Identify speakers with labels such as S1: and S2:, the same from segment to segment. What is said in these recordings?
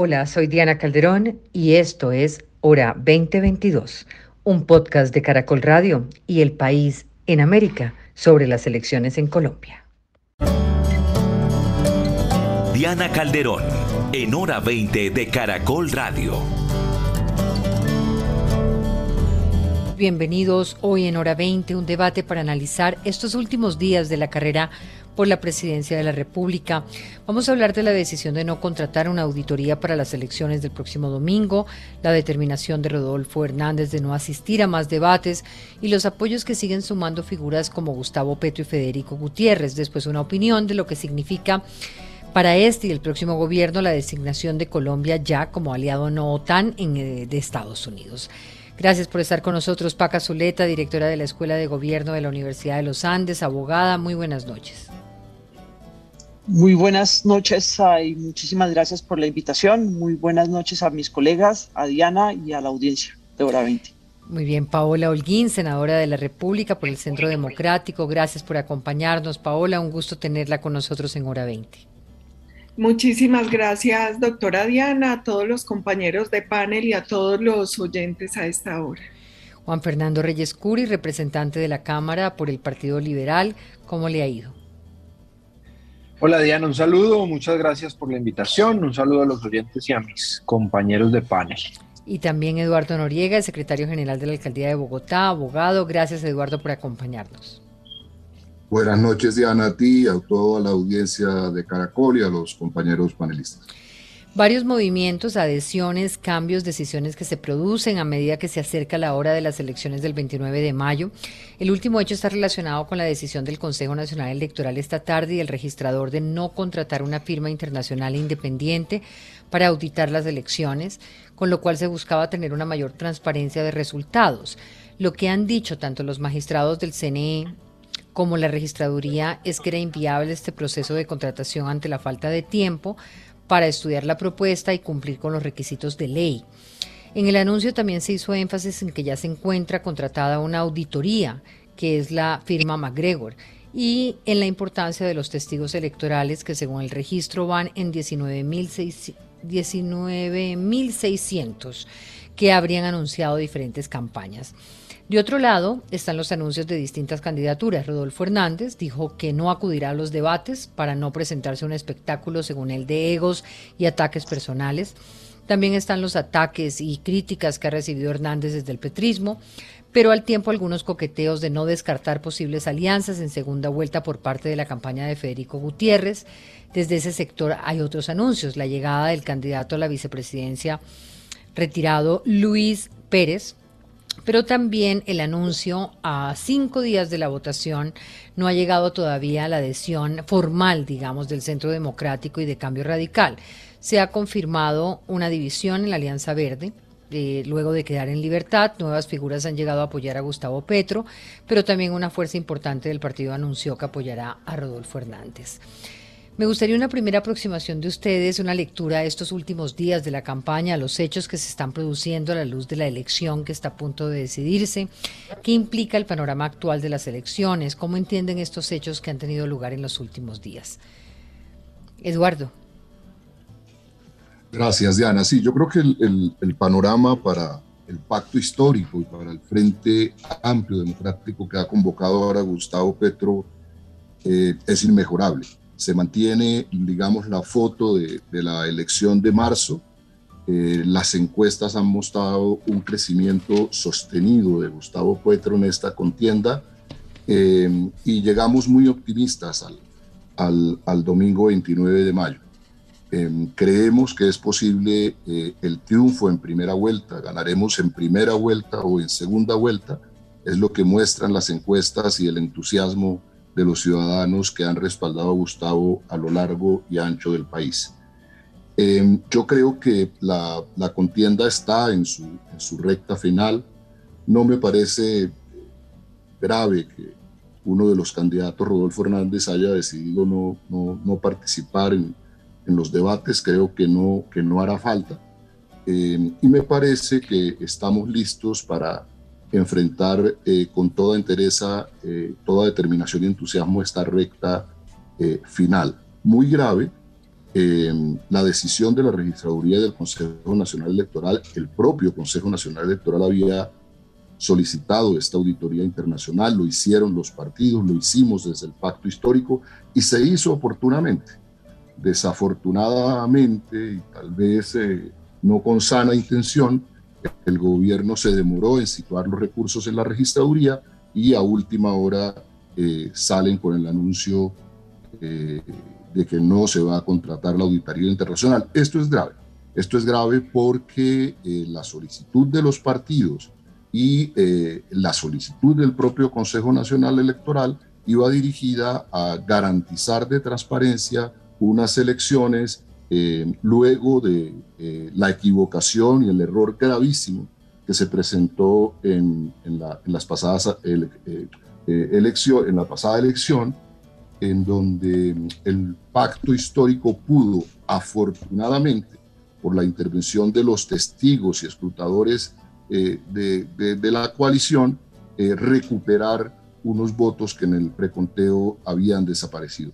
S1: Hola, soy Diana Calderón y esto es Hora 2022, un podcast de Caracol Radio y El País en América sobre las elecciones en Colombia.
S2: Diana Calderón, en Hora 20 de Caracol Radio.
S1: Bienvenidos hoy en Hora 20, un debate para analizar estos últimos días de la carrera por la presidencia de la República. Vamos a hablar de la decisión de no contratar una auditoría para las elecciones del próximo domingo, la determinación de Rodolfo Hernández de no asistir a más debates y los apoyos que siguen sumando figuras como Gustavo Petro y Federico Gutiérrez. Después una opinión de lo que significa para este y el próximo gobierno la designación de Colombia ya como aliado no OTAN en, eh, de Estados Unidos. Gracias por estar con nosotros, Paca Zuleta, directora de la Escuela de Gobierno de la Universidad de los Andes, abogada. Muy buenas noches.
S3: Muy buenas noches y muchísimas gracias por la invitación. Muy buenas noches a mis colegas, a Diana y a la audiencia de Hora 20.
S1: Muy bien, Paola Holguín, senadora de la República por el Centro Democrático. Gracias por acompañarnos, Paola. Un gusto tenerla con nosotros en Hora 20.
S4: Muchísimas gracias, doctora Diana, a todos los compañeros de panel y a todos los oyentes a esta hora.
S1: Juan Fernando Reyes Curi, representante de la Cámara por el Partido Liberal, ¿cómo le ha ido?
S5: Hola Diana, un saludo, muchas gracias por la invitación, un saludo a los oyentes y a mis compañeros de panel.
S1: Y también Eduardo Noriega, secretario general de la Alcaldía de Bogotá, abogado. Gracias Eduardo por acompañarnos.
S6: Buenas noches Diana, a ti, a toda la audiencia de Caracol y a los compañeros panelistas
S1: varios movimientos, adhesiones, cambios, decisiones que se producen a medida que se acerca la hora de las elecciones del 29 de mayo. El último hecho está relacionado con la decisión del Consejo Nacional Electoral esta tarde y el registrador de no contratar una firma internacional independiente para auditar las elecciones, con lo cual se buscaba tener una mayor transparencia de resultados. Lo que han dicho tanto los magistrados del CNE como la registraduría es que era inviable este proceso de contratación ante la falta de tiempo para estudiar la propuesta y cumplir con los requisitos de ley. En el anuncio también se hizo énfasis en que ya se encuentra contratada una auditoría, que es la firma MacGregor, y en la importancia de los testigos electorales, que según el registro van en 19.600, que habrían anunciado diferentes campañas. De otro lado, están los anuncios de distintas candidaturas. Rodolfo Hernández dijo que no acudirá a los debates para no presentarse un espectáculo, según él, de egos y ataques personales. También están los ataques y críticas que ha recibido Hernández desde el petrismo, pero al tiempo algunos coqueteos de no descartar posibles alianzas en segunda vuelta por parte de la campaña de Federico Gutiérrez. Desde ese sector hay otros anuncios, la llegada del candidato a la vicepresidencia retirado Luis Pérez, pero también el anuncio a cinco días de la votación no ha llegado todavía a la adhesión formal, digamos, del Centro Democrático y de Cambio Radical. Se ha confirmado una división en la Alianza Verde. Eh, luego de quedar en libertad, nuevas figuras han llegado a apoyar a Gustavo Petro, pero también una fuerza importante del partido anunció que apoyará a Rodolfo Hernández. Me gustaría una primera aproximación de ustedes, una lectura de estos últimos días de la campaña, los hechos que se están produciendo a la luz de la elección que está a punto de decidirse, qué implica el panorama actual de las elecciones, cómo entienden estos hechos que han tenido lugar en los últimos días. Eduardo.
S6: Gracias, Diana. Sí, yo creo que el, panorama para el pacto histórico y para el Frente Amplio Democrático que ha convocado ahora Gustavo Petro eh, es inmejorable se mantiene, digamos, la foto de, la elección de marzo. Eh, las encuestas han mostrado un crecimiento sostenido de Gustavo Petro en esta contienda eh, y llegamos muy optimistas al, al, domingo 29 de mayo. Eh, creemos que es posible el triunfo en primera vuelta, ganaremos en primera vuelta o en segunda vuelta, es lo que muestran las encuestas y el entusiasmo de los ciudadanos que han respaldado a Gustavo a lo largo y ancho del país. Eh, yo creo que la, contienda está en su, en su, recta final. No me parece grave que uno de los candidatos, Rodolfo Hernández, haya decidido no, no, participar en, en, los debates. Creo que no, que no hará falta. Eh, y me parece que estamos listos para enfrentar eh, con toda entereza, eh, toda determinación y entusiasmo esta recta eh, final. Muy grave la decisión de la registraduría del Consejo Nacional Electoral, el propio Consejo Nacional Electoral había solicitado esta auditoría internacional, lo hicieron los partidos, lo hicimos desde el pacto histórico y se hizo oportunamente. Desafortunadamente, y tal vez eh, no con sana intención, el gobierno se demoró en situar los recursos en la registraduría y a última hora eh, salen con el anuncio eh, de que no se va a contratar la auditoría internacional. Esto es grave. Esto es grave porque eh, la solicitud de los partidos y la solicitud del propio Consejo Nacional Electoral iba dirigida a garantizar de transparencia unas elecciones eh, luego de la equivocación y el error gravísimo que se presentó en, las pasadas elección, en la pasada elección en donde el pacto histórico pudo, afortunadamente, por la intervención de los testigos y escrutadores eh, de, la coalición, eh, recuperar unos votos que en el preconteo habían desaparecido.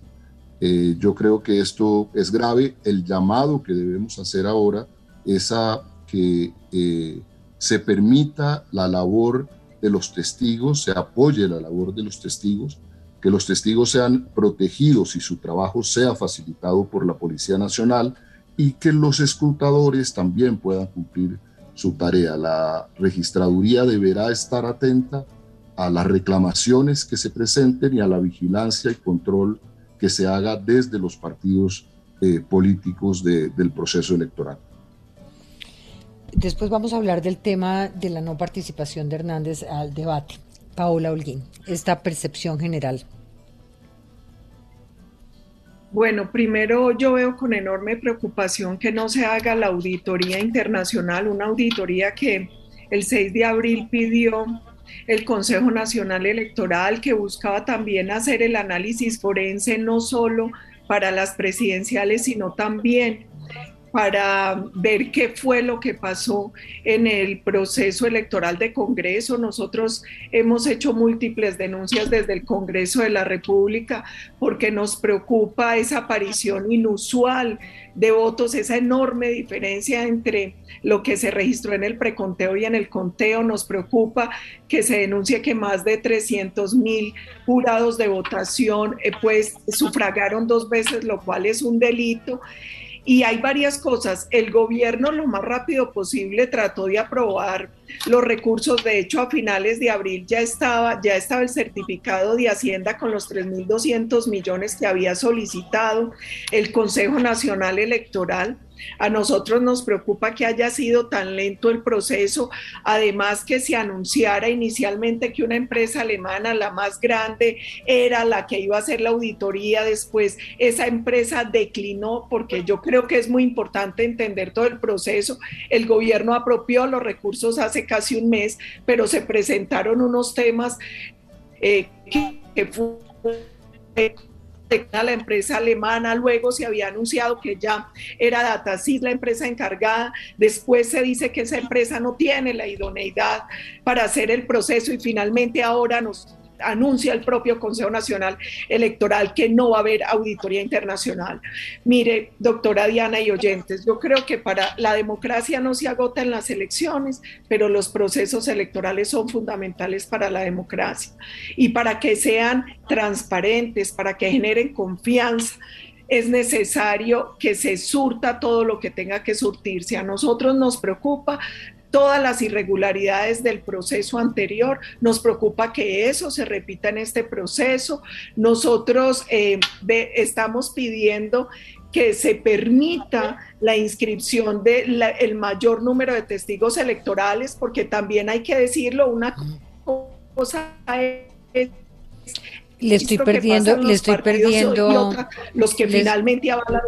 S6: Eh, yo creo que esto es grave. El llamado que debemos hacer ahora es a que se permita la labor de los testigos, se apoye la labor de los testigos, que los testigos sean protegidos y su trabajo sea facilitado por la Policía Nacional y que los escrutadores también puedan cumplir su tarea. La registraduría deberá estar atenta a las reclamaciones que se presenten y a la vigilancia y control que se haga desde los partidos eh, políticos del proceso electoral.
S1: Después vamos a hablar del tema de la no participación de Hernández al debate. Paola Holguín, esta percepción general
S4: bueno, primero yo veo con enorme preocupación que no se haga la auditoría internacional, una auditoría que el 6 de abril pidió el Consejo Nacional Electoral, que buscaba también hacer el análisis forense no solo para las presidenciales, sino también para ver qué fue lo que pasó en el proceso electoral de Congreso. Nosotros hemos hecho múltiples denuncias desde el Congreso de la República porque nos preocupa esa aparición inusual de votos, esa enorme diferencia entre lo que se registró en el preconteo y en el conteo. Nos preocupa que se denuncie que más de 300 mil jurados de votación eh, pues sufragaron dos veces, lo cual es un delito. Y hay varias cosas. El gobierno lo más rápido posible trató de aprobar los recursos. De hecho, a finales de abril ya estaba, ya estaba el certificado de Hacienda con los 3.200 millones que había solicitado el Consejo Nacional Electoral. A nosotros nos preocupa que haya sido tan lento el proceso, además que se anunciara inicialmente que una empresa alemana, la más grande, era la que iba a hacer la auditoría, después esa empresa declinó, porque yo creo que es muy importante entender todo el proceso. El gobierno apropió los recursos hace casi un mes, pero se presentaron unos temas eh, que, que fue a la empresa alemana, luego se había anunciado que ya era Datasys la empresa encargada, después se dice que esa empresa no tiene la idoneidad para hacer el proceso y finalmente ahora nos anuncia el propio Consejo Nacional Electoral que no va a haber auditoría internacional. Mire, doctora Diana y oyentes, yo creo que para la democracia no se agota en las elecciones, pero los procesos electorales son fundamentales para la democracia y para que sean transparentes, para que generen confianza es necesario que se surta todo lo que tenga que surtirse. A nosotros nos preocupa todas las irregularidades del proceso anterior. Nos preocupa que eso se repita en este proceso. Nosotros eh, estamos pidiendo que se permita la inscripción del el mayor número de testigos electorales, porque también hay que decirlo, una cosa es
S1: le estoy perdiendo, le estoy perdiendo
S4: los que finalmente avalan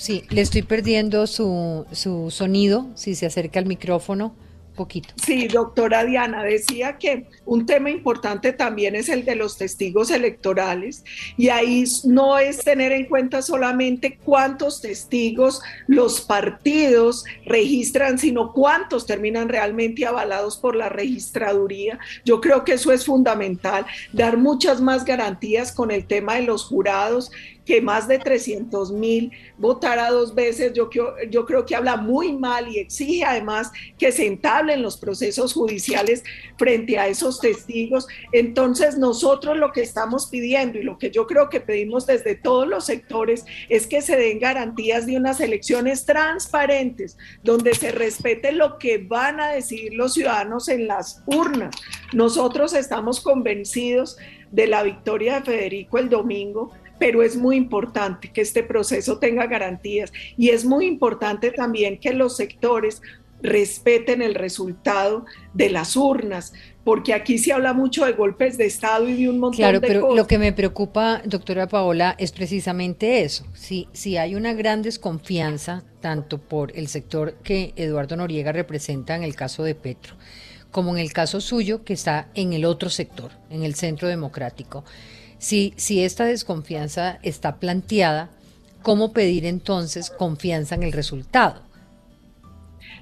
S1: Sí, le estoy perdiendo su, su sonido, si se acerca al micrófono poquito.
S4: Sí, doctora Diana, decía que un tema importante también es el de los testigos electorales y ahí no es tener en cuenta solamente cuántos testigos los partidos registran, sino cuántos terminan realmente avalados por la registraduría. Yo creo que eso es fundamental, dar muchas más garantías con el tema de los jurados que más de 300 mil votara dos veces, yo, yo creo que habla muy mal y exige además que se entablen los procesos judiciales frente a esos testigos. Entonces nosotros lo que estamos pidiendo y lo que yo creo que pedimos desde todos los sectores es que se den garantías de unas elecciones transparentes, donde se respete lo que van a decidir los ciudadanos en las urnas. Nosotros estamos convencidos de la victoria de Federico el domingo, pero es muy importante que este proceso tenga garantías y es muy importante también que los sectores respeten el resultado de las urnas, porque aquí se habla mucho de golpes de Estado y de un montón
S1: claro,
S4: de
S1: pero
S4: cosas.
S1: Lo que me preocupa, doctora Paola, es precisamente eso. Si, si hay una gran desconfianza, tanto por el sector que Eduardo Noriega representa en el caso de Petro, como en el caso suyo, que está en el otro sector, en el centro democrático. Si, esta desconfianza está planteada, ¿cómo pedir entonces confianza en el resultado?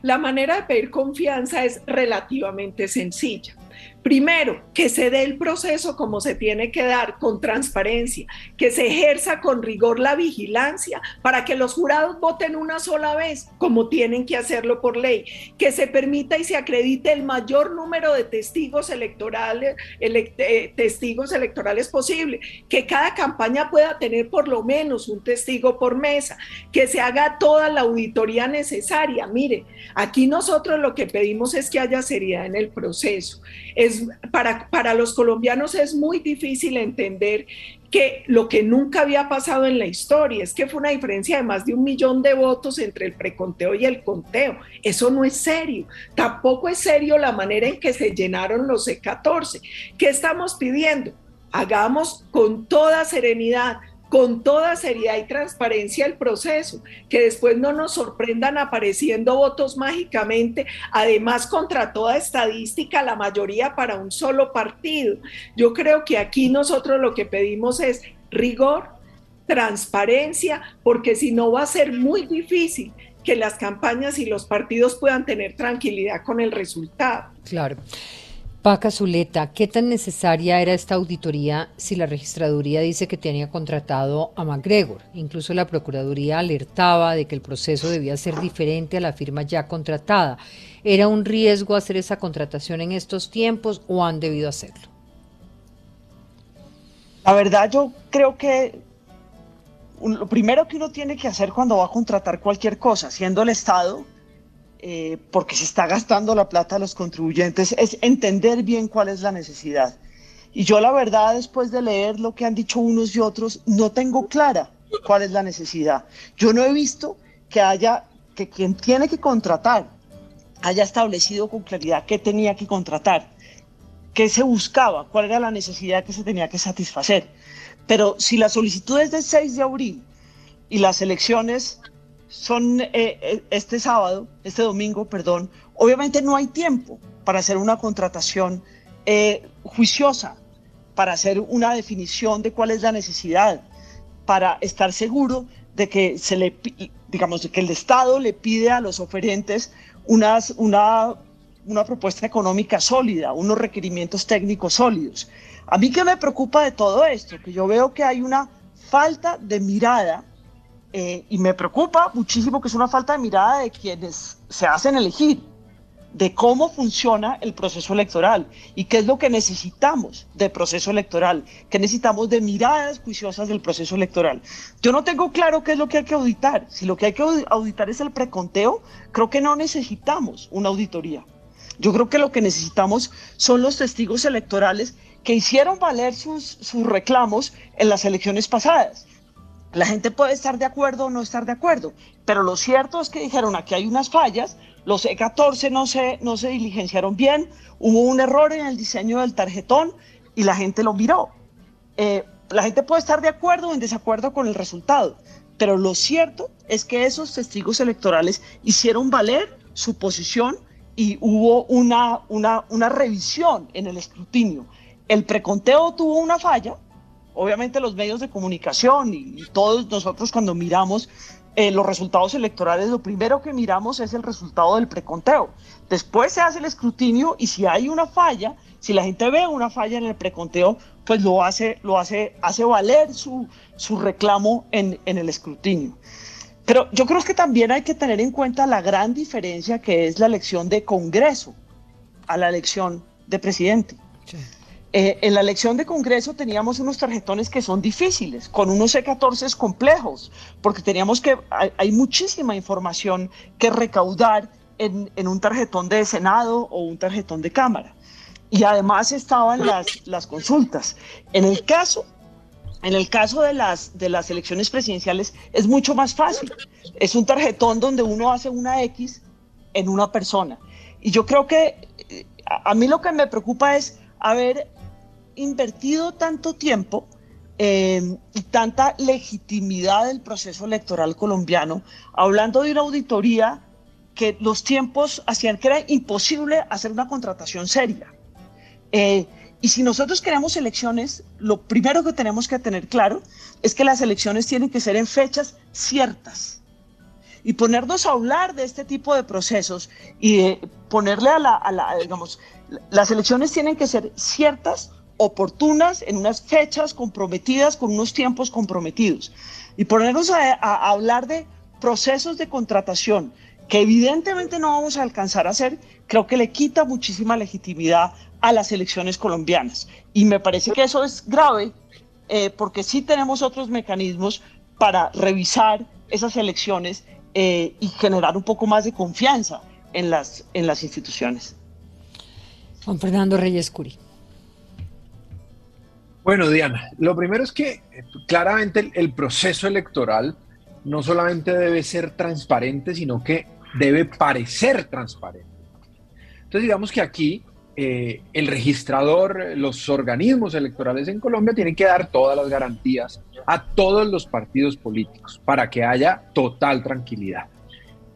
S4: La manera de pedir confianza es relativamente sencilla. Primero, que se dé el proceso como se tiene que dar, con transparencia, que se ejerza con rigor la vigilancia para que los jurados voten una sola vez, como tienen que hacerlo por ley, que se permita y se acredite el mayor número de testigos electorales, eh, testigos electorales posible, que cada campaña pueda tener por lo menos un testigo por mesa, que se haga toda la auditoría necesaria. Mire, aquí nosotros lo que pedimos es que haya seriedad en el proceso. Es para, para los colombianos es muy difícil entender que lo que nunca había pasado en la historia es que fue una diferencia de más de un millón de votos entre el preconteo y el conteo. Eso no es serio. Tampoco es serio la manera en que se llenaron los C14. ¿Qué estamos pidiendo? Hagamos con toda serenidad con toda seriedad y transparencia el proceso, que después no nos sorprendan apareciendo votos mágicamente, además contra toda estadística, la mayoría para un solo partido. Yo creo que aquí nosotros lo que pedimos es rigor, transparencia, porque si no va a ser muy difícil que las campañas y los partidos puedan tener tranquilidad con el resultado.
S1: Claro. Paca Zuleta, ¿qué tan necesaria era esta auditoría si la registraduría dice que tenía contratado a MacGregor? Incluso la Procuraduría alertaba de que el proceso debía ser diferente a la firma ya contratada. ¿Era un riesgo hacer esa contratación en estos tiempos o han debido hacerlo?
S3: La verdad yo creo que lo primero que uno tiene que hacer cuando va a contratar cualquier cosa, siendo el Estado, eh, porque se está gastando la plata de los contribuyentes, es entender bien cuál es la necesidad. Y yo la verdad, después de leer lo que han dicho unos y otros, no tengo clara cuál es la necesidad. Yo no he visto que haya, que quien tiene que contratar haya establecido con claridad qué tenía que contratar, qué se buscaba, cuál era la necesidad que se tenía que satisfacer. Pero si la solicitud es del 6 de abril y las elecciones son eh, eh, este sábado, este domingo, perdón, obviamente no hay tiempo para hacer una contratación eh, juiciosa, para hacer una definición de cuál es la necesidad, para estar seguro de que se le, digamos, de que el Estado le pide a los oferentes unas, una, una propuesta económica sólida, unos requerimientos técnicos sólidos. A mí que me preocupa de todo esto, que yo veo que hay una falta de mirada eh, y me preocupa muchísimo que es una falta de mirada de quienes se hacen elegir, de cómo funciona el proceso electoral y qué es lo que necesitamos del proceso electoral, qué necesitamos de miradas juiciosas del proceso electoral. Yo no tengo claro qué es lo que hay que auditar. Si lo que hay que auditar es el preconteo, creo que no necesitamos una auditoría. Yo creo que lo que necesitamos son los testigos electorales que hicieron valer sus, sus reclamos en las elecciones pasadas la gente puede estar de acuerdo o no estar de acuerdo, pero lo cierto es que dijeron aquí hay unas fallas, los E14 no se, no se diligenciaron bien, hubo un error en el diseño del tarjetón y la gente lo miró. Eh, la gente puede estar de acuerdo o en desacuerdo con el resultado, pero lo cierto es que esos testigos electorales hicieron valer su posición y hubo una, una, una revisión en el escrutinio. El preconteo tuvo una falla, obviamente los medios de comunicación y, todos nosotros cuando miramos eh, los resultados electorales, lo primero que miramos es el resultado del preconteo. Después se hace el escrutinio y si hay una falla, si la gente ve una falla en el preconteo, pues lo hace, lo hace, hace valer su, su reclamo en, en el escrutinio. Pero yo creo que también hay que tener en cuenta la gran diferencia que es la elección de Congreso a la elección de presidente. Eh, en la elección de Congreso teníamos unos tarjetones que son difíciles, con unos C14 complejos, porque teníamos que, hay, muchísima información que recaudar en, en, un tarjetón de Senado o un tarjetón de Cámara. Y además estaban las, las consultas. En el caso en el caso de las, de las elecciones presidenciales es mucho más fácil. Es un tarjetón donde uno hace una X en una persona. Y yo creo que eh, a mí lo que me preocupa es haber invertido tanto tiempo eh, y tanta legitimidad del proceso electoral colombiano, hablando de una auditoría que los tiempos hacían que era imposible hacer una contratación seria. Eh, y si nosotros queremos elecciones, lo primero que tenemos que tener claro es que las elecciones tienen que ser en fechas ciertas. Y ponernos a hablar de este tipo de procesos y ponerle a la, a la, digamos, las elecciones tienen que ser ciertas, oportunas, en unas fechas comprometidas, con unos tiempos comprometidos. Y ponernos a, hablar de procesos de contratación, que evidentemente no vamos a alcanzar a hacer, creo que le quita muchísima legitimidad a las elecciones colombianas. Y me parece que eso es grave eh, porque sí tenemos otros mecanismos para revisar esas elecciones eh, y generar un poco más de confianza en las, en las instituciones.
S1: Juan Fernando Reyes Curi.
S5: Bueno, Diana, lo primero es que eh, claramente el proceso electoral no solamente debe ser transparente, sino que debe parecer transparente. Entonces digamos que aquí eh, el registrador, los organismos electorales en Colombia tienen que dar todas las garantías a todos los partidos políticos para que haya total tranquilidad.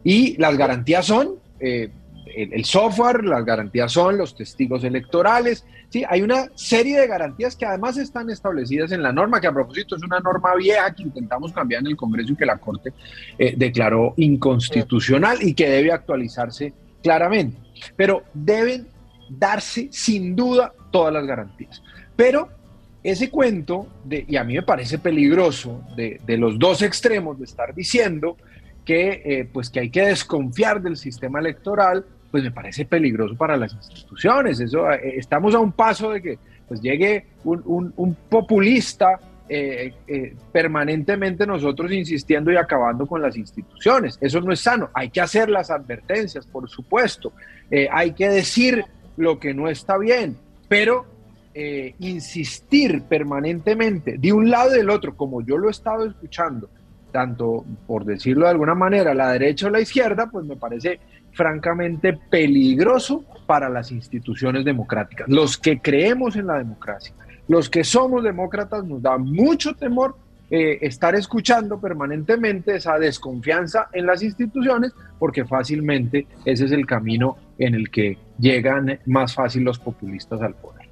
S5: Y las garantías son eh, el, software, las garantías son los testigos electorales. Sí, hay una serie de garantías que además están establecidas en la norma, que a propósito es una norma vieja que intentamos cambiar en el Congreso y que la Corte eh, declaró inconstitucional y que debe actualizarse claramente. Pero deben darse sin duda todas las garantías. Pero ese cuento, de, y a mí me parece peligroso, de, los dos extremos, de estar diciendo que, eh, pues que hay que desconfiar del sistema electoral, pues me parece peligroso para las instituciones. Eso, eh, estamos a un paso de que pues, llegue un, populista eh, permanentemente nosotros insistiendo y acabando con las instituciones. Eso no es sano. Hay que hacer las advertencias, por supuesto. hay que decir lo que no está bien, pero insistir permanentemente de un lado y del otro, como yo lo he estado escuchando, tanto por decirlo de alguna manera, la derecha o la izquierda, pues me parece francamente peligroso para las instituciones democráticas. Los que creemos en la democracia, los que somos demócratas, nos da mucho temor eh, estar escuchando permanentemente esa desconfianza en las instituciones, porque fácilmente ese es el camino en el que llegan más fácil los populistas al poder.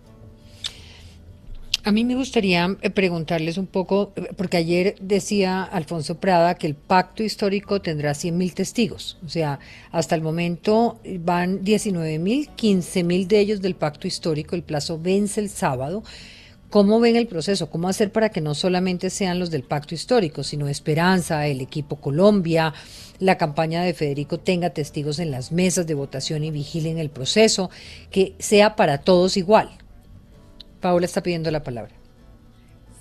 S1: A mí me gustaría eh, preguntarles un poco, eh, porque ayer decía Alfonso Prada que el pacto histórico tendrá 100.000 testigos. O sea, hasta el momento van 19.000, 15.000 de ellos del pacto histórico. El plazo vence el sábado. ¿Cómo ven el proceso? ¿Cómo hacer para que no solamente sean los del pacto histórico, sino Esperanza, el equipo Colombia, la campaña de Federico tenga testigos en las mesas de votación y vigilen el proceso, que sea para todos igual? Paula está pidiendo la palabra.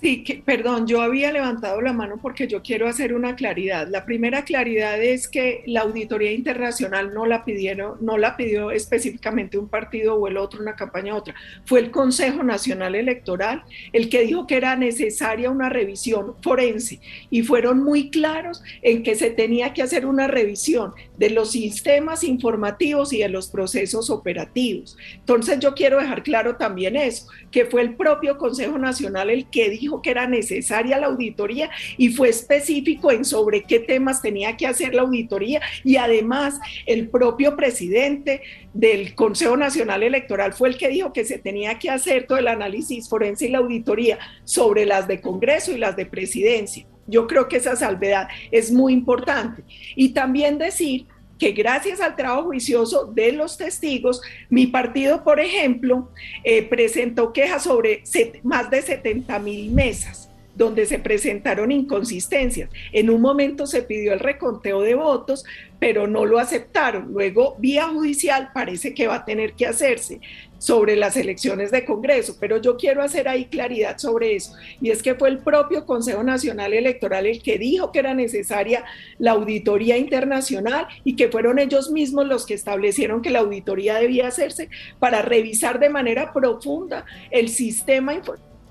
S4: Sí, que, perdón, yo había levantado la mano porque yo quiero hacer una claridad. La primera claridad es que la auditoría internacional no la pidieron, no la pidió específicamente un partido o el otro, una campaña u otra. Fue el Consejo Nacional Electoral el que dijo que era necesaria una revisión forense y fueron muy claros en que se tenía que hacer una revisión de los sistemas informativos y de los procesos operativos. Entonces yo quiero dejar claro también eso, que fue el propio Consejo Nacional el que dijo que era necesaria la auditoría y fue específico en sobre qué temas tenía que hacer la auditoría y además el propio presidente del Consejo Nacional Electoral fue el que dijo que se tenía que hacer todo el análisis forense y la auditoría sobre las de Congreso y las de presidencia. Yo creo que esa salvedad es muy importante. Y también decir que gracias al trabajo juicioso de los testigos, mi partido, por ejemplo, eh, presentó quejas sobre más de 70 mil mesas donde se presentaron inconsistencias. En un momento se pidió el reconteo de votos, pero no lo aceptaron. Luego, vía judicial, parece que va a tener que hacerse sobre las elecciones de Congreso, pero yo quiero hacer ahí claridad sobre eso. Y es que fue el propio Consejo Nacional Electoral el que dijo que era necesaria la auditoría internacional y que fueron ellos mismos los que establecieron que la auditoría debía hacerse para revisar de manera profunda el sistema,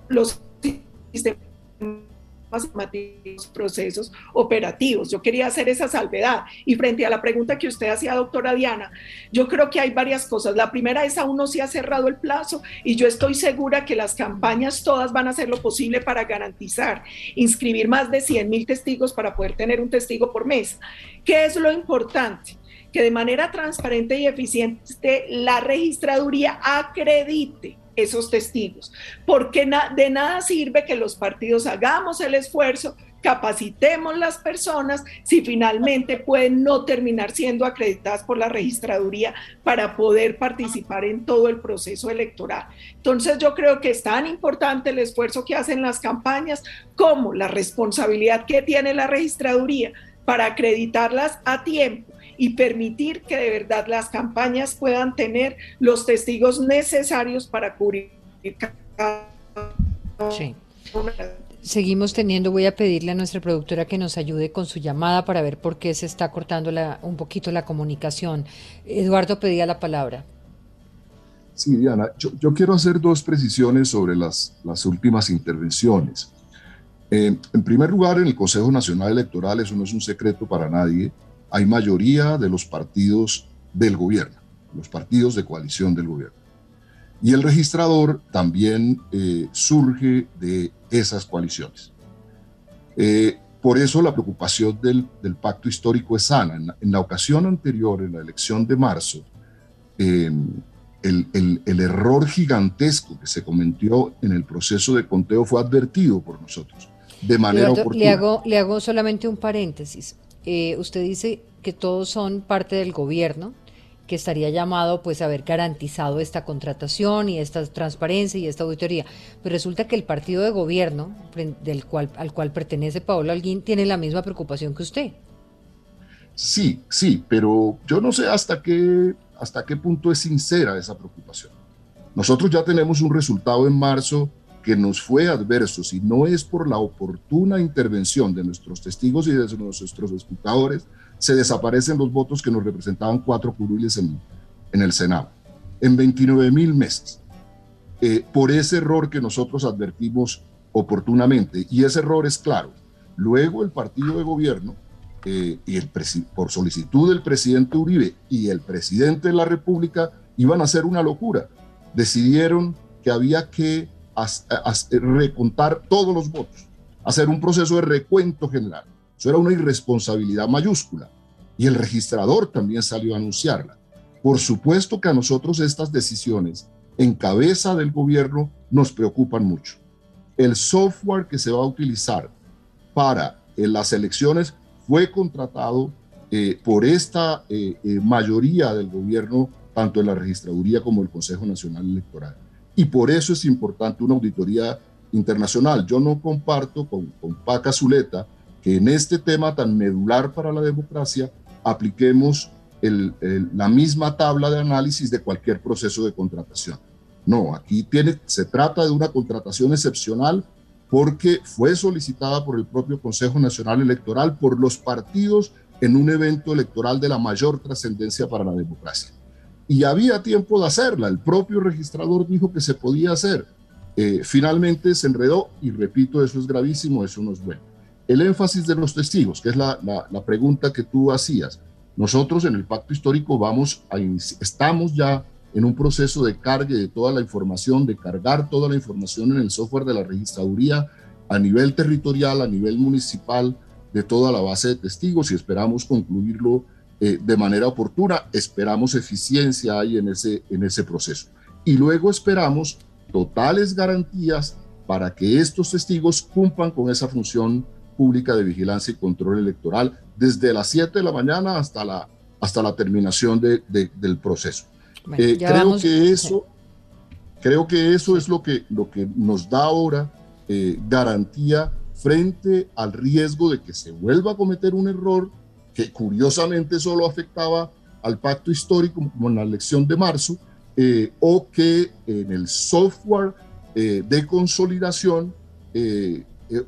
S4: los sistemas procesos operativos. Yo quería hacer esa salvedad. Y frente a la pregunta que usted hacía, doctora Diana, yo creo que hay varias cosas. La primera es aún no se ha cerrado el plazo y yo estoy segura que las campañas todas van a hacer lo posible para garantizar inscribir más de 100 mil testigos para poder tener un testigo por mes. ¿Qué es lo importante? Que de manera transparente y eficiente la registraduría acredite esos testigos, porque de nada sirve que los partidos hagamos el esfuerzo, capacitemos las personas si finalmente pueden no terminar siendo acreditadas por la registraduría para poder participar en todo el proceso electoral. Entonces yo creo que es tan importante el esfuerzo que hacen las campañas como la responsabilidad que tiene la registraduría para acreditarlas a tiempo y permitir que de verdad las campañas puedan tener los testigos necesarios para cubrir
S1: sí. Seguimos teniendo, voy a pedirle a nuestra productora que nos ayude con su llamada para ver por qué se está cortando la, un poquito la comunicación. Eduardo pedía la palabra.
S6: Sí, Diana, yo, quiero hacer dos precisiones sobre las, las últimas intervenciones. en primer lugar, en el Consejo Nacional Electoral, eso no es un secreto para nadie, hay mayoría de los partidos del gobierno, los partidos de coalición del gobierno. Y el registrador también eh, surge de esas coaliciones. Eh, por eso la preocupación del, pacto histórico es sana. En la, ocasión anterior, en la elección de marzo, em, el, error gigantesco que se cometió en el proceso de conteo fue advertido por nosotros de manera oportuna.
S1: Le hago, le hago solamente un paréntesis. Eh, usted dice que todos son parte del gobierno, que estaría llamado pues a haber garantizado esta contratación y esta transparencia y esta auditoría. Pero resulta que el partido de gobierno del cual, al cual pertenece Pablo Alguín tiene la misma preocupación que usted.
S6: Sí, sí, pero yo no sé hasta qué, hasta qué punto es sincera esa preocupación. Nosotros ya tenemos un resultado en marzo que nos fue adverso, si no es por la oportuna intervención de nuestros testigos y de nuestros escrutadores, se desaparecen los votos que nos representaban cuatro curules en, en el Senado, en 29 mil meses, eh, por ese error que nosotros advertimos oportunamente. Y ese error es claro. Luego el partido de gobierno, eh, y el por solicitud del presidente Uribe y el presidente de la República, iban a hacer una locura. Decidieron que había que recontar todos los votos, hacer un proceso de recuento general. Eso era una irresponsabilidad mayúscula y el registrador también salió a anunciarla. Por supuesto que a nosotros estas decisiones en cabeza del gobierno nos preocupan mucho. El software que se va a utilizar para eh, las elecciones fue contratado eh, por esta eh, mayoría del gobierno, tanto en la registraduría como el Consejo Nacional Electoral. Y por eso es importante una auditoría internacional. Yo no comparto con, Paca Zuleta que en este tema tan medular para la democracia apliquemos la misma tabla de análisis de cualquier proceso de contratación. No, aquí se trata de una contratación excepcional porque fue solicitada por el propio Consejo Nacional Electoral, por los partidos en un evento electoral de la mayor trascendencia para la democracia. Y había tiempo de hacerla, el propio registrador dijo que se podía hacer. Eh, finalmente se enredó y repito, eso es gravísimo, eso no es bueno. El énfasis de los testigos, que es la, pregunta que tú hacías. Nosotros en el pacto histórico vamos a estamos ya en un proceso de cargue de toda la información, de cargar toda la información en el software de la registraduría a nivel territorial, a nivel municipal, de toda la base de testigos y esperamos concluirlo eh, de manera oportuna. Esperamos eficiencia ahí en ese, en ese proceso. Y luego esperamos totales garantías para que estos testigos cumplan con esa función pública de vigilancia y control electoral desde las 7 de la mañana hasta la hasta la terminación del proceso. Eh, creo que eso, creo que eso es lo que, lo que nos da ahora eh, garantía frente al riesgo de que se vuelva a cometer un error que curiosamente solo afectaba al pacto histórico como en la elección de marzo, eh, o que en el software de consolidación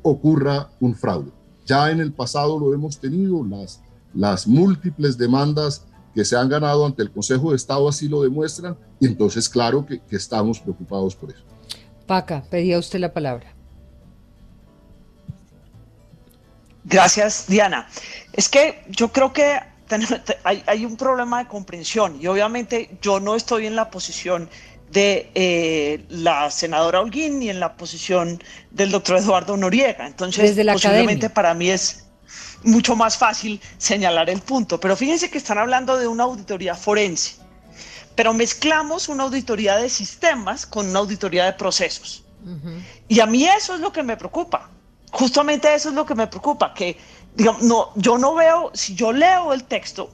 S6: ocurra un fraude. Ya en el pasado lo hemos tenido, las, las múltiples demandas que se han ganado ante el Consejo de Estado así lo demuestran y entonces claro que, estamos preocupados por eso.
S1: Paca, pedía usted la palabra.
S3: Gracias, Diana. Es que yo creo que hay, un problema de comprensión y obviamente yo no estoy en la posición de eh, la senadora Holguín ni en la posición del doctor Eduardo Noriega. Entonces, posiblemente para mí es mucho más fácil señalar el punto. Pero fíjense que están hablando de una auditoría forense, pero mezclamos una auditoría de sistemas con una auditoría de procesos. Y a mí eso es lo que me preocupa. Justamente eso es lo que me preocupa, que digamos, no, yo no veo, si yo leo el texto,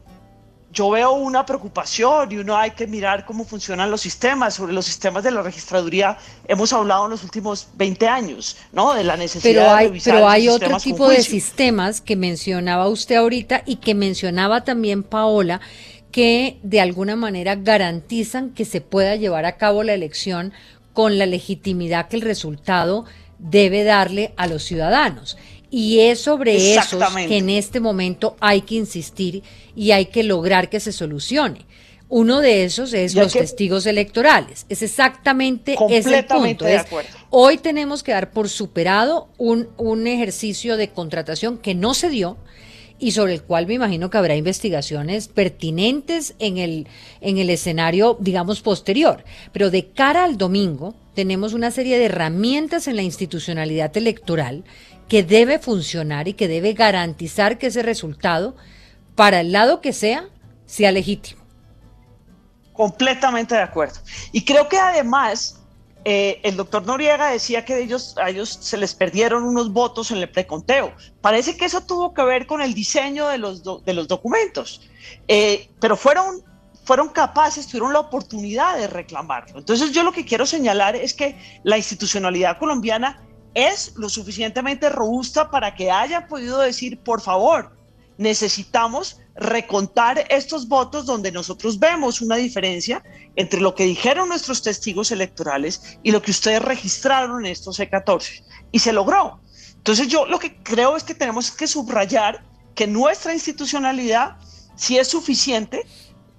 S3: yo veo una preocupación y uno hay que mirar cómo funcionan los sistemas. Sobre los sistemas de la registraduría hemos hablado en los últimos 20 años, ¿no? De la necesidad
S1: pero hay,
S3: de revisar
S1: Pero hay otro tipo de sistemas que mencionaba usted ahorita y que mencionaba también Paola, que de alguna manera garantizan que se pueda llevar a cabo la elección con la legitimidad que el resultado debe darle a los ciudadanos. Y es sobre eso que en este momento hay que insistir y hay que lograr que se solucione. Uno de esos es los testigos electorales. Es exactamente ese punto. hoy tenemos que dar por superado un, un ejercicio de contratación que no se dio y sobre el cual me imagino que habrá investigaciones pertinentes en el, en el escenario, digamos, posterior. Pero de cara al domingo, tenemos una serie de herramientas en la institucionalidad electoral que debe funcionar y que debe garantizar que ese resultado, para el lado que sea, sea legítimo.
S3: Completamente de acuerdo. Y creo que además eh, el doctor Noriega decía que ellos, a ellos se les perdieron unos votos en el preconteo. Parece que eso tuvo que ver con el diseño de los, de los documentos, eh, pero fueron, fueron capaces, tuvieron la oportunidad de reclamarlo. Entonces yo lo que quiero señalar es que la institucionalidad colombiana es lo suficientemente robusta para que haya podido decir, por favor, necesitamos recontar estos votos donde nosotros vemos una diferencia entre lo que dijeron nuestros testigos electorales y lo que ustedes registraron en estos C14. Y se logró. Entonces yo lo que creo es que tenemos que subrayar que nuestra institucionalidad si es suficiente,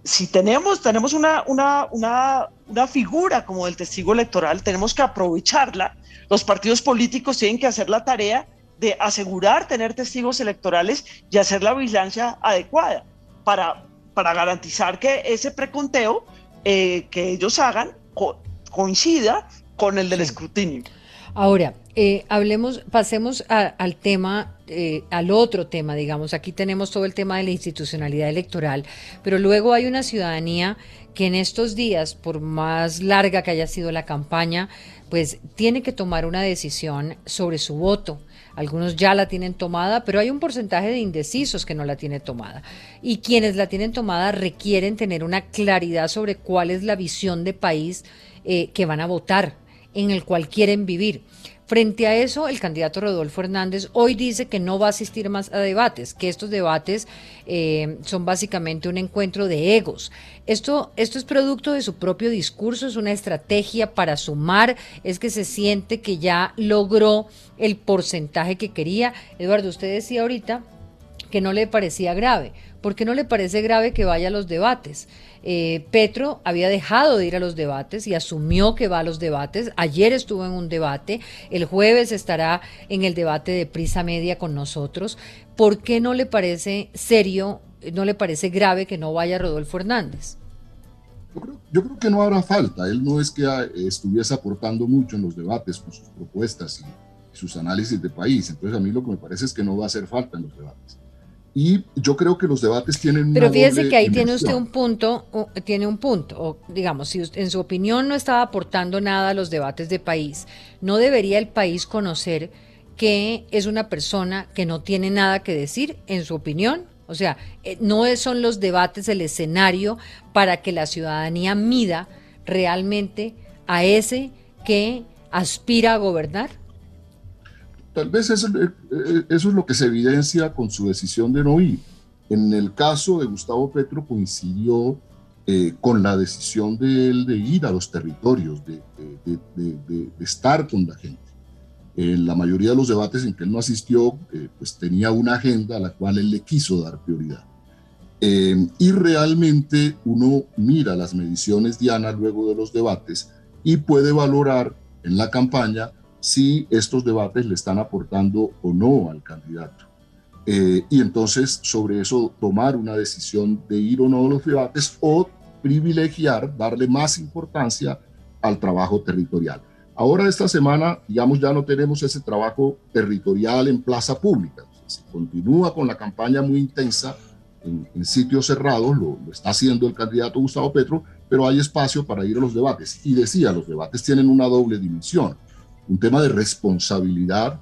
S3: si tenemos, tenemos una, una, una, una figura como el testigo electoral, tenemos que aprovecharla los partidos políticos tienen que hacer la tarea de asegurar tener testigos electorales y hacer la vigilancia adecuada para, para garantizar que ese preconteo eh, que ellos hagan coincida con el del escrutinio.
S1: Ahora, eh, hablemos, pasemos al tema, eh, al otro tema, digamos. Aquí tenemos todo el tema de la institucionalidad electoral, pero luego hay una ciudadanía que en estos días, por más larga que haya sido la campaña, pues tiene que tomar una decisión sobre su voto. Algunos ya la tienen tomada, pero hay un porcentaje de indecisos que no la tiene tomada. Y quienes la tienen tomada requieren tener una claridad sobre cuál es la visión de país eh, que van a votar, en el cual quieren vivir. Frente a eso, el candidato Rodolfo Hernández hoy dice que no va a asistir más a debates, que estos debates eh, son básicamente un encuentro de egos. Esto, esto es producto de su propio discurso, es una estrategia para sumar, es que se siente que ya logró el porcentaje que quería. Eduardo, usted decía ahorita que no le parecía grave. ¿Por qué no le parece grave que vaya a los debates? Eh, Petro había dejado de ir a los debates y asumió que va a los debates. Ayer estuvo en un debate, el jueves estará en el debate de Prisa Media con nosotros. ¿Por qué no le parece serio, no le parece grave que no vaya Rodolfo Hernández?
S6: Yo creo, que no hará falta. Él no es que ah, estuviese aportando mucho en los debates con sus propuestas y sus análisis de país. Entonces a mí lo que me parece es que no va a hacer falta en los debates. Y yo creo que los debates tienen...
S1: Pero fíjese que ahí tiene usted un punto, tiene un punto, o digamos, si en su opinión no estaba aportando nada a los debates de país, ¿no debería el país conocer que es una persona que no tiene nada que decir, en su opinión? O sea, eh, no son los debates el escenario para que la ciudadanía mida realmente a ese que aspira a gobernar.
S6: Tal vez eso, eh, eh, eso es lo que se evidencia con su decisión de no ir. En el caso de Gustavo Petro coincidió eh, con la decisión de él de ir a los territorios, de, estar con la gente. En la mayoría de los debates en que él no asistió, eh, pues tenía una agenda a la cual él le quiso dar prioridad. Eh, y realmente uno mira las mediciones Diana luego de los debates y puede valorar en la campaña si estos debates le están aportando o no al candidato. y entonces sobre eso tomar una decisión de ir o no a los debates o privilegiar, darle más importancia al trabajo territorial. Ahora esta semana, digamos, ya no tenemos ese trabajo territorial en plaza pública. Se continúa con la campaña muy intensa en, sitios cerrados, lo, está haciendo el candidato Gustavo Petro, pero hay espacio para ir a los debates. Y decía, los debates tienen una doble dimensión. Un tema de responsabilidad,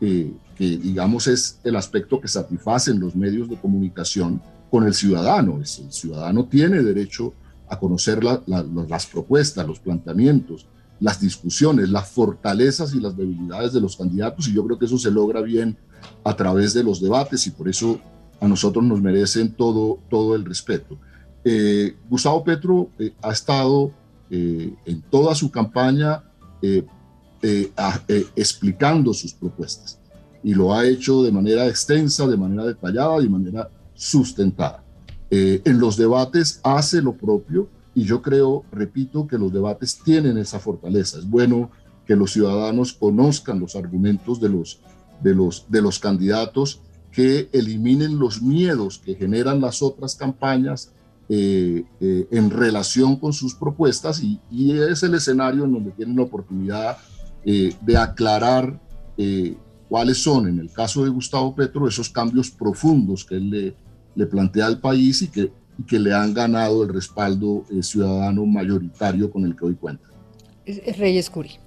S6: eh, que digamos es el aspecto que satisfacen los medios de comunicación con el ciudadano. el ciudadano tiene derecho a conocer las propuestas, los planteamientos, las discusiones, las fortalezas y las debilidades de los candidatos y yo creo que eso se logra bien a través de los debates y por eso a nosotros nos merecen todo, todo el respeto. Eh, Gustavo Petro eh, ha estado eh, en toda su campaña explicando sus propuestas y lo ha hecho de manera extensa, de manera detallada, de manera sustentada. Eh, en los debates hace lo propio y yo creo, repito, que los debates tienen esa fortaleza. Es bueno que los ciudadanos conozcan los argumentos de los, de los, de los candidatos, que eliminen los miedos que generan las otras campañas eh, eh, en relación con sus propuestas y, es el escenario en donde tienen la oportunidad de aclarar cuáles son, en el caso de Gustavo Petro, esos cambios profundos que él le, le plantea al país y que, que le han ganado el respaldo eh, ciudadano mayoritario con el que hoy cuenta.
S1: Reyes Curi.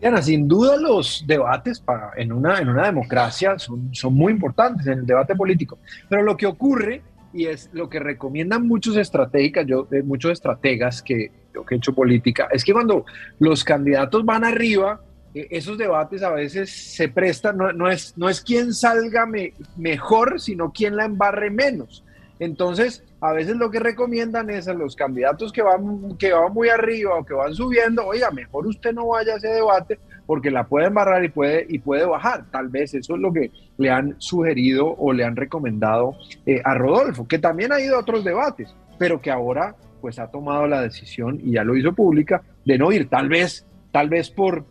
S5: Diana, sin duda los debates para, en, una, en una democracia son, son muy importantes en el debate político, pero lo que ocurre y es lo que recomiendan muchos estratégicas, yo, eh, muchos estrategas que que he hecho política, es que cuando los candidatos van arriba, eh, esos debates a veces se prestan, no, es, no es quién salga mejor, sino quién la embarre menos. Entonces, a veces lo que recomiendan es a los candidatos que van, que van muy arriba o que van subiendo, oiga, mejor usted no vaya a ese debate porque la puede embarrar y puede, y puede bajar. Tal vez eso es lo que le han sugerido o le han recomendado eh, a Rodolfo, que también ha ido a otros debates, pero que ahora pues ha tomado la decisión y ya lo hizo pública de no ir, tal vez, tal vez por,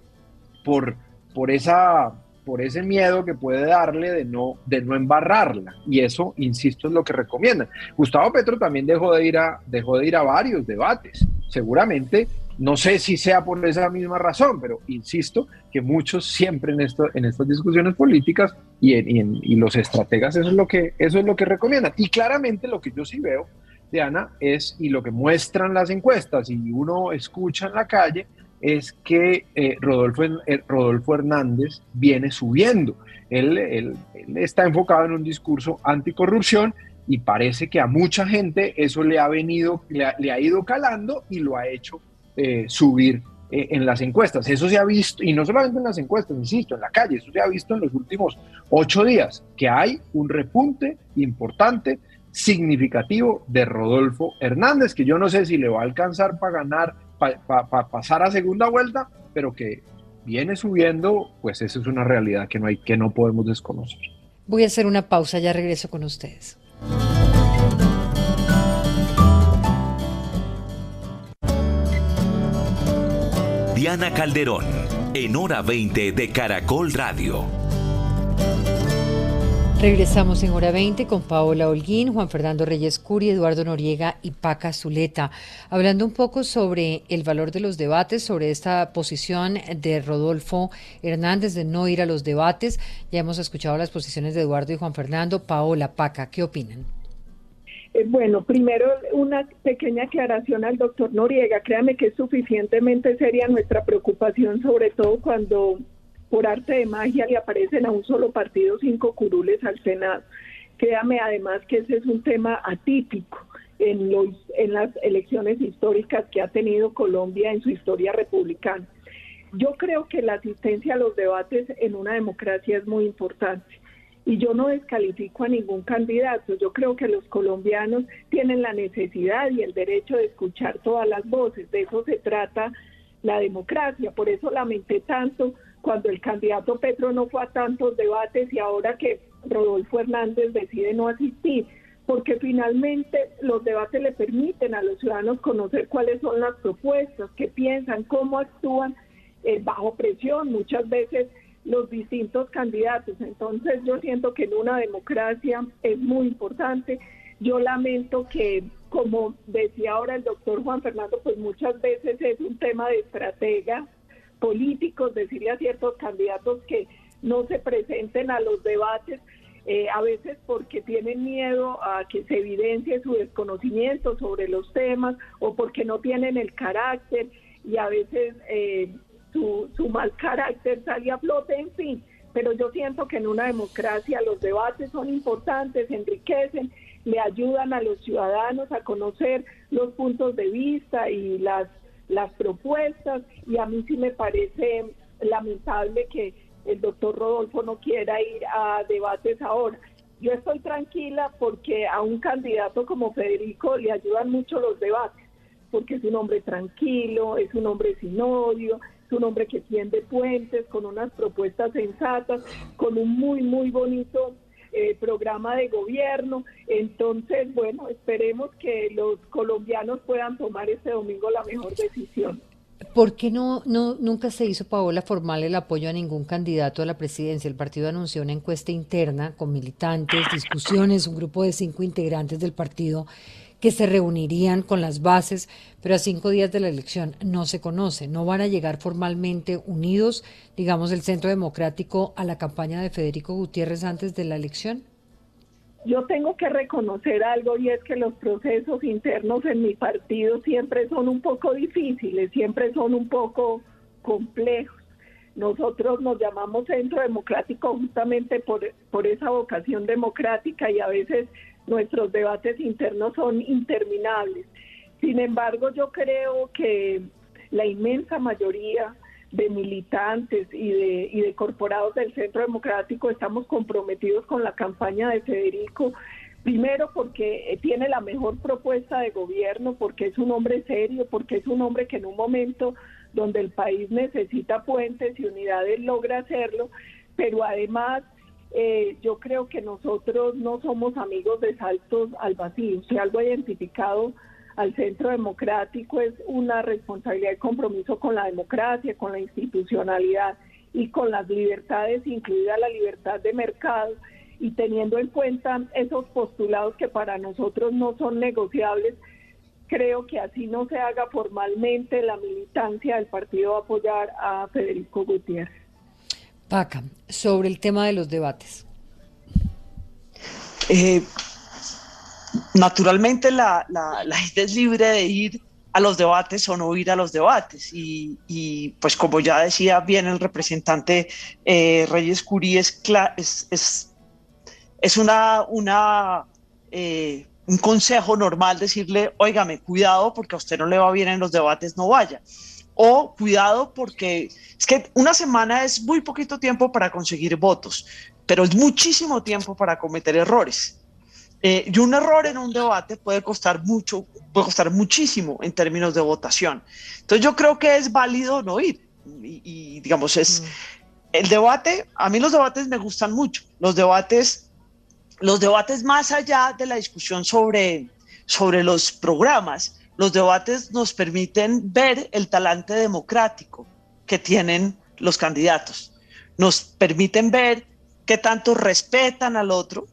S5: por, por, esa, por ese miedo que puede darle de no, de no embarrarla. Y eso, insisto, es lo que recomiendan. Gustavo Petro también dejó de ir a, dejó de ir a varios debates. Seguramente, no sé si sea por esa misma razón, pero insisto que muchos siempre en, esto, en estas discusiones políticas y, en, y, los estrategas eso es, lo que, eso es lo que recomiendan. Y claramente lo que yo sí veo, Diana, es, y lo que muestran las encuestas y uno escucha en la calle, es que eh, Rodolfo, eh, Rodolfo Hernández viene subiendo. Él, está enfocado en un discurso anticorrupción y parece que a mucha gente eso le ha venido, le ha, ido calando y lo ha hecho eh, subir en las encuestas. Eso se ha visto, y no solamente en las encuestas, insisto, en la calle, eso se ha visto en los últimos ocho días, que hay un repunte importante, significativo de Rodolfo Hernández, que yo no sé si le va a alcanzar para ganar para pasar a segunda vuelta, pero que viene subiendo, pues eso es una realidad que no, hay, que no podemos desconocer.
S1: Voy a hacer una pausa, ya regreso con ustedes.
S2: Diana Calderón, en hora 20 de Caracol Radio.
S1: Regresamos en hora 20 con Paola Holguín, Juan Fernando Reyes Curi, Eduardo Noriega y Paca Zuleta, hablando un poco sobre el valor de los debates, sobre esta posición de Rodolfo Hernández de no ir a los debates. Ya hemos escuchado las posiciones de Eduardo y Juan Fernando. Paola, Paca, ¿qué opinan?
S4: Eh, bueno, primero una pequeña aclaración al doctor Noriega. Créame que es suficientemente seria nuestra preocupación, sobre todo cuando por arte de magia le aparecen a un solo partido cinco curules al Senado. Créame además que ese es un tema atípico en, los, en las elecciones históricas que ha tenido Colombia en su historia republicana. Yo creo que la asistencia a los debates en una democracia es muy importante y yo no descalifico a ningún candidato. Yo creo que los colombianos tienen la necesidad y el derecho de escuchar todas las voces. De eso se trata la democracia. Por eso lamenté tanto cuando el candidato Petro no fue a tantos debates y ahora que Rodolfo Hernández decide no asistir, porque finalmente los debates le permiten a los ciudadanos conocer cuáles son las propuestas, qué piensan, cómo actúan eh, bajo presión. Muchas veces los distintos candidatos. Entonces yo siento que en una democracia es muy importante. Yo lamento que, como decía ahora el doctor Juan Fernando, pues muchas veces es un tema de estratega políticos, decirle a ciertos candidatos que no se presenten a los debates, eh, a veces porque tienen miedo a que se evidencie su desconocimiento sobre los temas o porque no tienen el carácter y a veces eh, su, mal carácter sale a flote, en fin. Pero yo siento que en una democracia los debates son importantes, enriquecen, le ayudan a los ciudadanos a conocer los puntos de vista y las, las propuestas. Y a mí sí me parece lamentable que el doctor Rodolfo no quiera ir a debates ahora. Yo estoy tranquila porque a un candidato como Federico le ayudan mucho los debates, porque es un hombre tranquilo, es un hombre sin odio, es un hombre que tiende puentes, con unas propuestas sensatas, con un muy, muy bonito eh, programa de gobierno. Entonces, bueno, esperemos que los colombianos puedan tomar este domingo la mejor decisión.
S1: ¿Por qué no, no, nunca se hizo, Paola, formal el apoyo a ningún candidato a la presidencia? El partido anunció una encuesta interna con militantes, discusiones, un grupo de cinco integrantes del partido que se reunirían con las bases, pero a cinco días de la elección no se conoce, no van a llegar formalmente unidos, digamos, el Centro Democrático a la campaña de Federico Gutiérrez antes de la elección.
S4: Yo tengo que reconocer algo y es que los procesos internos en mi partido siempre son un poco difíciles, siempre son un poco complejos. Nosotros nos llamamos Centro Democrático justamente por, por esa vocación democrática y a veces nuestros debates internos son interminables. Sin embargo, yo creo que la inmensa mayoría de militantes y de, y de corporados del Centro Democrático estamos comprometidos con la campaña de Federico, primero porque tiene la mejor propuesta de gobierno, porque es un hombre serio, porque es un hombre que en un momento donde el país necesita puentes y unidades logra hacerlo, pero además eh, yo creo que nosotros no somos amigos de saltos al vacío. Si algo ha identificado al centro democrático es una responsabilidad y compromiso con la democracia, con la institucionalidad y con las libertades, incluida la libertad de mercado, y teniendo en cuenta esos postulados que para nosotros no son negociables, creo que así no se haga formalmente la militancia del partido apoyar a Federico Gutiérrez.
S1: Paca, sobre el tema de los debates.
S3: Eh, naturalmente la, gente es libre de ir a los debates o no ir a los debates. Y, pues como ya decía bien el representante eh, Reyes Curí, es, es, es, una, una eh, un consejo normal decirle, óigame, cuidado porque a usted no le va bien en los debates, no vaya o cuidado porque es que una semana es muy poquito tiempo para conseguir votos, pero es muchísimo tiempo para cometer errores. Eh, y un error en un debate puede costar mucho, puede costar muchísimo en términos de votación. Entonces yo creo que es válido no ir. Y, digamos, es mm. el debate, a mí los debates me gustan mucho. Los debates, los debates más allá de la discusión sobre, sobre los programas, los debates nos permiten ver el talante democrático que tienen los candidatos. Nos permiten ver qué tanto respetan al otro,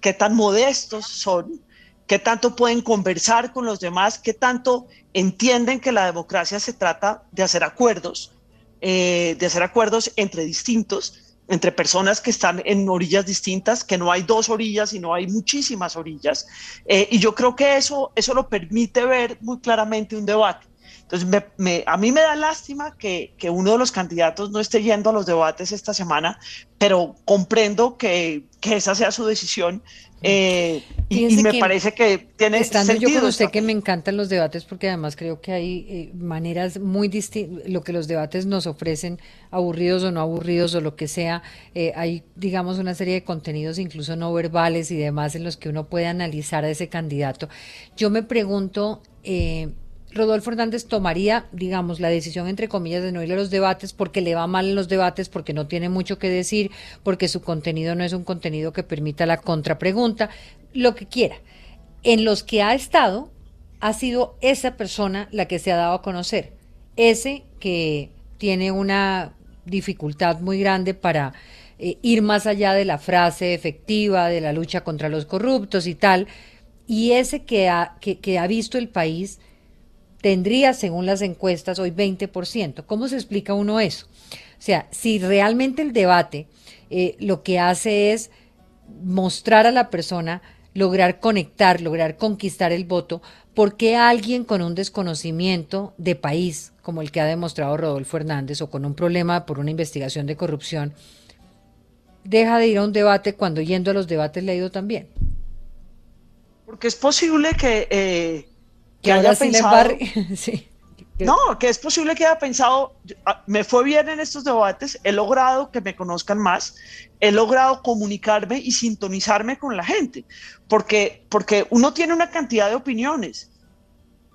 S3: qué tan modestos son, qué tanto pueden conversar con los demás, qué tanto entienden que la democracia se trata de hacer acuerdos, eh, de hacer acuerdos entre distintos entre personas que están en orillas distintas, que no hay dos orillas, sino hay muchísimas orillas. Eh, y yo creo que eso, eso lo permite ver muy claramente un debate. Entonces, a mí me da lástima que, que, uno de los candidatos no esté yendo a los debates esta semana, pero comprendo que, que esa sea su decisión. Eh, y, me parece que tiene
S1: estando yo con usted que me encantan los debates porque además creo que hay eh, maneras muy distintas lo que los debates nos ofrecen aburridos o no aburridos o lo que sea eh, hay digamos una serie de contenidos incluso no verbales y demás en los que uno puede analizar a ese candidato. Yo me pregunto eh, Rodolfo Hernández tomaría, digamos, la decisión, entre comillas, de no ir a los debates porque le va mal en los debates, porque no tiene mucho que decir, porque su contenido no es un contenido que permita la contrapregunta, lo que quiera. En los que ha estado, ha sido esa persona la que se ha dado a conocer. Ese que tiene una dificultad muy grande para eh, ir más allá de la frase efectiva, de la lucha contra los corruptos y tal, y ese que ha, que ha visto el país tendría, según las encuestas, hoy 20%. ¿Cómo se explica uno eso? O sea, si realmente el debate eh, lo que hace es mostrar a la persona, lograr conectar, lograr conquistar el voto, ¿por qué alguien con un desconocimiento de país, como el que ha demostrado Rodolfo Hernández, o con un problema por una investigación de corrupción, deja de ir a un debate cuando yendo a los debates le ha ido también?
S3: Porque es posible que eh, que haya pensado, No, que es posible que haya pensado, ah, me fue bien en estos debates, he logrado que me conozcan más, he logrado comunicarme y sintonizarme con la gente, porque, porque uno tiene una cantidad de opiniones,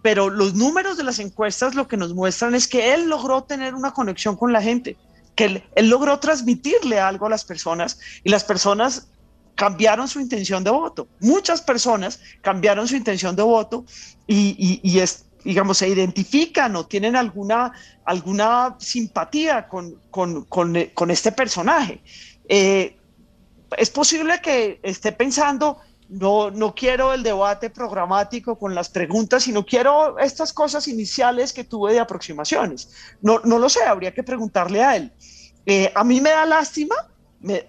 S3: pero los números de las encuestas lo que nos muestran es que él logró tener una conexión con la gente, que él, él logró transmitirle algo a las personas y las personas cambiaron su intención de voto. Muchas personas cambiaron su intención de voto y, es, digamos, se identifican o tienen alguna, alguna simpatía con, con, este personaje. Eh, es posible que esté pensando, no, no quiero el debate programático con las preguntas, sino quiero estas cosas iniciales que tuve de aproximaciones. No, no lo sé, habría que preguntarle a él. Eh, a mí me da lástima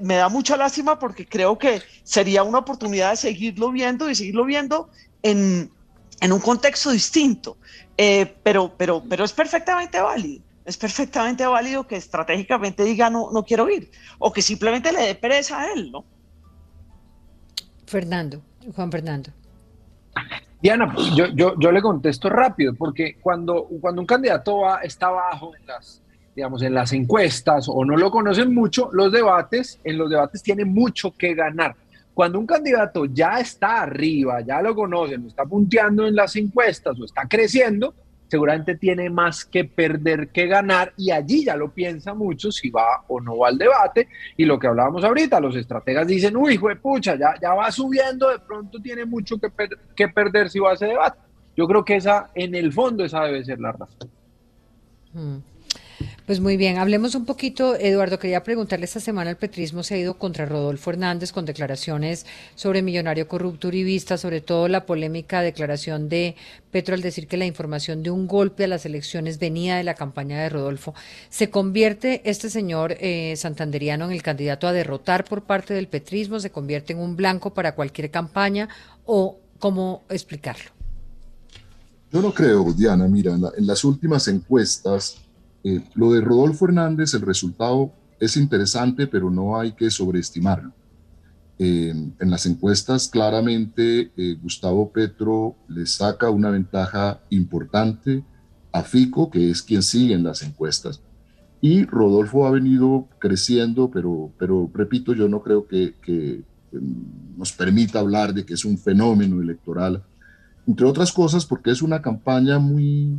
S3: me, da mucha lástima porque creo que sería una oportunidad de seguirlo viendo y seguirlo viendo en, un contexto distinto. Eh, pero, pero, pero es perfectamente válido. Es perfectamente válido que estratégicamente diga no, no quiero ir o que simplemente le dé pereza a él, ¿no?
S1: Fernando, Juan Fernando.
S5: Diana, pues, yo, yo, yo le contesto rápido, porque cuando, cuando un candidato va, está abajo en las, digamos, en las encuestas o no lo conocen mucho, los debates, en los debates tiene mucho que ganar. Cuando un candidato ya está arriba, ya lo conocen, está punteando en las encuestas o está creciendo, seguramente tiene más que perder que ganar y allí ya lo piensa mucho si va o no va al debate. Y lo que hablábamos ahorita, los estrategas dicen, uy, hijo de pucha, ya, ya va subiendo, de pronto tiene mucho que, que perder si va a ese debate. Yo creo que esa, en el fondo, esa debe ser la razón.
S1: Mm. Pues muy bien, hablemos un poquito, Eduardo, quería preguntarle, esta semana el petrismo se ha ido contra Rodolfo Hernández con declaraciones sobre millonario corrupto uribista, sobre todo la polémica declaración de Petro al decir que la información de un golpe a las elecciones venía de la campaña de Rodolfo. ¿Se convierte este señor eh, santanderiano en el candidato a derrotar por parte del petrismo? ¿Se convierte en un blanco para cualquier campaña o cómo explicarlo?
S6: Yo no creo, Diana. Mira, en las últimas encuestas eh, lo de Rodolfo Hernández, el resultado es interesante, pero no hay que sobreestimarlo. en las encuestas, claramente, eh, Gustavo Petro le saca una ventaja importante a Fico, que es quien sigue en las encuestas. Y Rodolfo ha venido creciendo, pero, pero repito, yo no creo que nos permita hablar de que es un fenómeno electoral, entre otras cosas porque es una campaña muy,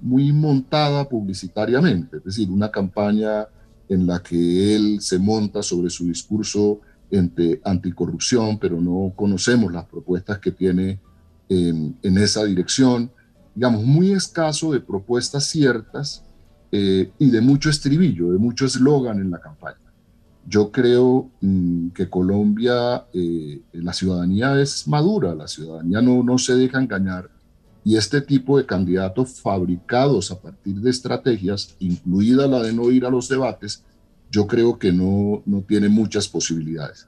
S6: muy montada publicitariamente, es decir, una campaña en la que él se monta sobre su discurso entre anticorrupción, pero no conocemos las propuestas que tiene en, esa dirección, digamos, muy escaso de propuestas ciertas eh, y de mucho estribillo, de mucho eslogan en la campaña. Yo creo mm, que Colombia, eh, la ciudadanía es madura, la ciudadanía no, no se deja engañar y este tipo de candidatos fabricados a partir de estrategias, incluida la de no ir a los debates, yo creo que no, no tiene muchas posibilidades.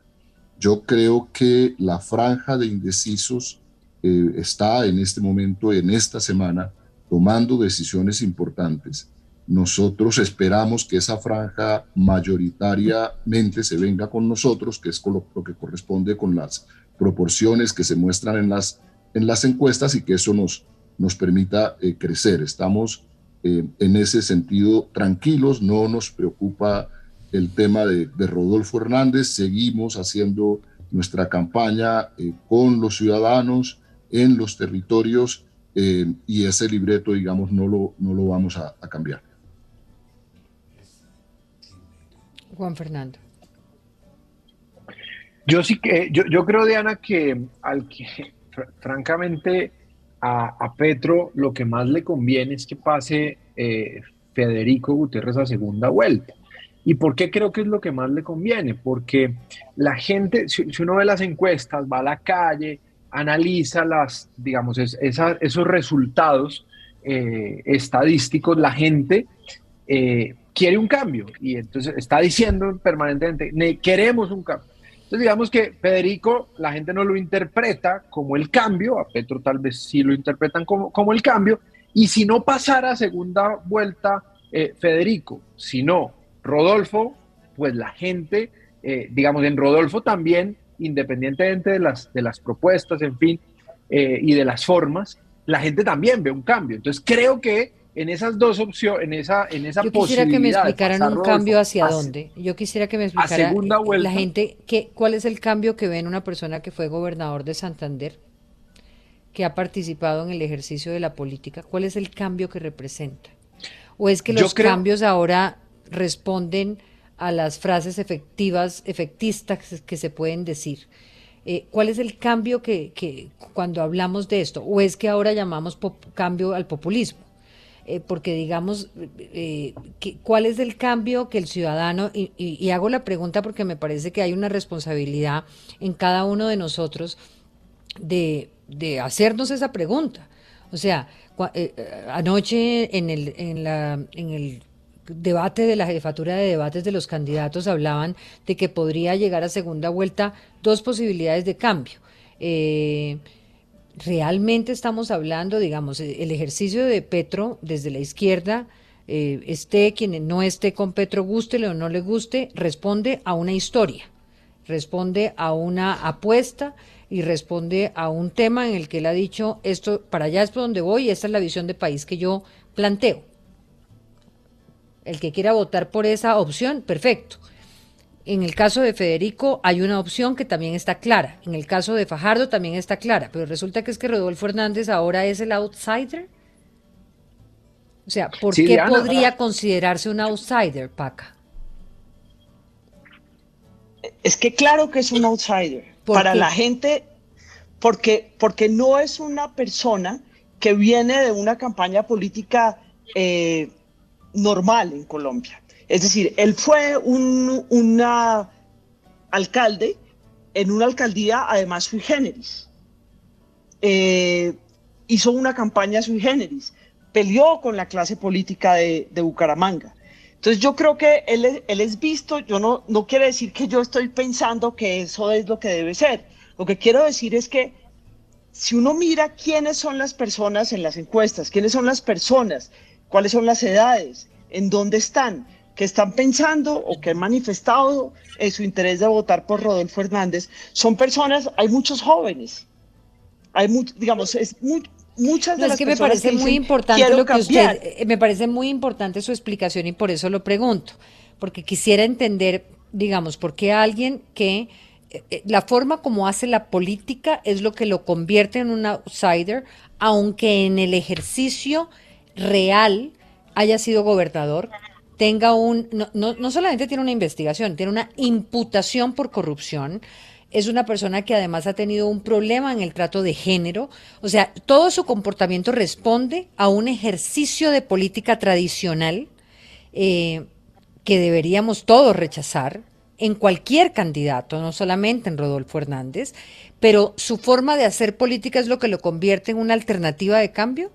S6: Yo creo que la franja de indecisos eh, está en este momento, en esta semana, tomando decisiones importantes, nosotros esperamos que esa franja mayoritariamente se venga con nosotros, que es lo, que corresponde con las proporciones que se muestran en las, en las encuestas y que eso nos, nos permita eh, crecer. Estamos eh, en ese sentido tranquilos, no nos preocupa el tema de, Rodolfo Hernández, seguimos haciendo nuestra campaña eh, con los ciudadanos en los territorios y ese libreto, digamos, no lo, no lo vamos a cambiar.
S1: Juan Fernando.
S5: Yo sí que, yo, yo creo, Diana, que al que, francamente, a, Petro lo que más le conviene es que pase eh, Federico Gutiérrez a segunda vuelta. ¿Y por qué creo que es lo que más le conviene? Porque la gente, si, uno ve las encuestas, va a la calle, analiza las, digamos, esos resultados eh, estadísticos, la gente eh, quiere un cambio y entonces está diciendo permanentemente, queremos un cambio. Entonces digamos que Federico, la gente no lo interpreta como el cambio, a Petro tal vez sí lo interpretan como, como el cambio, y si no pasara segunda vuelta eh, Federico, si no Rodolfo, pues la gente, eh, digamos, en Rodolfo también, independientemente de las, de las propuestas, en fin, eh, y de las formas, la gente también ve un cambio. Entonces creo que en esas dos opciones, en esa, en esa
S1: Yo quisiera que me explicaran un cambio hacia dónde. Yo quisiera que me explicara la gente que, cuál es el cambio que ve en una persona que fue gobernador de Santander, que ha participado en el ejercicio de la política. ¿Cuál es el cambio que representa? ¿O es que los cambios ahora responden a las frases efectivas, efectistas que se pueden decir? Eh, ¿Cuál es el cambio que, que, cuando hablamos de esto? ¿O es que ahora llamamos cambio al populismo? Eh, porque digamos, eh, ¿cuál es el cambio que el ciudadano, y, hago la pregunta porque me parece que hay una responsabilidad en cada uno de nosotros de, hacernos esa pregunta? O sea, eh, anoche en el, en, la, en el debate de la jefatura de debates de los candidatos hablaban de que podría llegar a segunda vuelta dos posibilidades de cambio realmente estamos hablando, digamos, e, el ejercicio de Petro desde la izquierda, eh, esté quien no esté con Petro, gústele o no le guste, responde a una historia, responde a una apuesta y responde a un tema en el que él ha dicho, esto para allá es por donde voy, esta es la visión de país que yo planteo. El que quiera votar por esa opción, perfecto. En el caso de Federico hay una opción que también está clara. En el caso de Fajardo también está clara. Pero resulta que es que Rodolfo Hernández ahora es el outsider. O sea, ¿por qué podría considerarse un outsider, Paca?
S3: Es que claro que es un outsider. Para la gente, porque, porque no es una persona que viene de una campaña política eh, normal en Colombia. Es decir, él fue un alcalde en una alcaldía, además sui generis. Eh, hizo una campaña sui generis, peleó con la clase política de, Bucaramanga. Entonces yo creo que él, él, es visto, yo no, no quiere decir que yo estoy pensando que eso es lo que debe ser. Lo que quiero decir es que si uno mira quiénes son las personas en las encuestas, quiénes son las personas, cuáles son las edades, en dónde están, que están pensando o que han manifestado eh, su interés de votar por Rodolfo Hernández son personas, hay muchos jóvenes, hay digamos, es muchas de las
S1: que me parece muy importante lo que usted, eh, me parece muy importante su explicación y por eso lo pregunto, porque quisiera entender, digamos, por qué alguien que eh, la forma como hace la política es lo que lo convierte en un outsider, aunque en el ejercicio real haya sido gobernador, tenga un, no, no, solamente tiene una investigación, tiene una imputación por corrupción, es una persona que además ha tenido un problema en el trato de género, o sea, todo su comportamiento responde a un ejercicio de política tradicional eh, que deberíamos todos rechazar en cualquier candidato, no solamente en Rodolfo Hernández, pero su forma de hacer política es lo que lo convierte en una alternativa de cambio.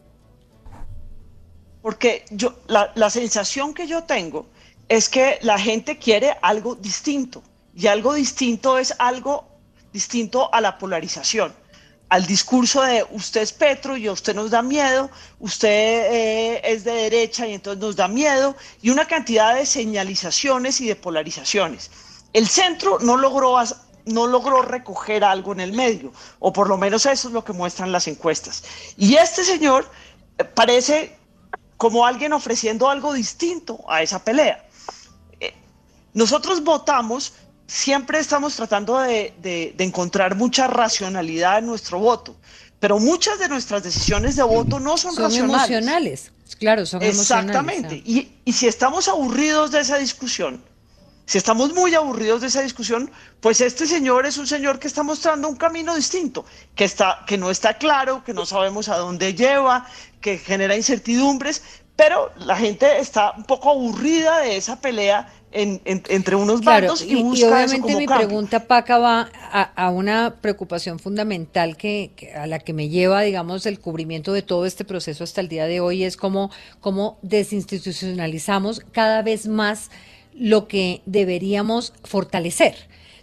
S3: Porque yo, la, sensación que yo tengo es que la gente quiere algo distinto y algo distinto es algo distinto a la polarización. al discurso de usted es Petro y a usted nos da miedo, usted eh, es de derecha y entonces nos da miedo, y una cantidad de señalizaciones y de polarizaciones. El centro no logró, no logró recoger algo en el medio, o por lo menos eso es lo que muestran las encuestas. Y este señor eh, parece como alguien ofreciendo algo distinto a esa pelea. Eh, nosotros votamos siempre estamos tratando de, encontrar mucha racionalidad en nuestro voto, pero muchas de nuestras decisiones de voto no son,
S1: son
S3: racionales.
S1: emocionales. Claro, son
S3: Exactamente. Y, y si estamos aburridos de esa discusión, si estamos muy aburridos de esa discusión, pues este señor es un señor que está mostrando un camino distinto, que, está, que no está claro, que no sabemos a dónde lleva, que genera incertidumbres, pero la gente está un poco aburrida de esa pelea entre unos bandos y, busca
S1: y obviamente mi pregunta Paca va a, una preocupación fundamental que, a la que me lleva digamos el cubrimiento de todo este proceso hasta el día de hoy es cómo, cómo desinstitucionalizamos cada vez más lo que deberíamos fortalecer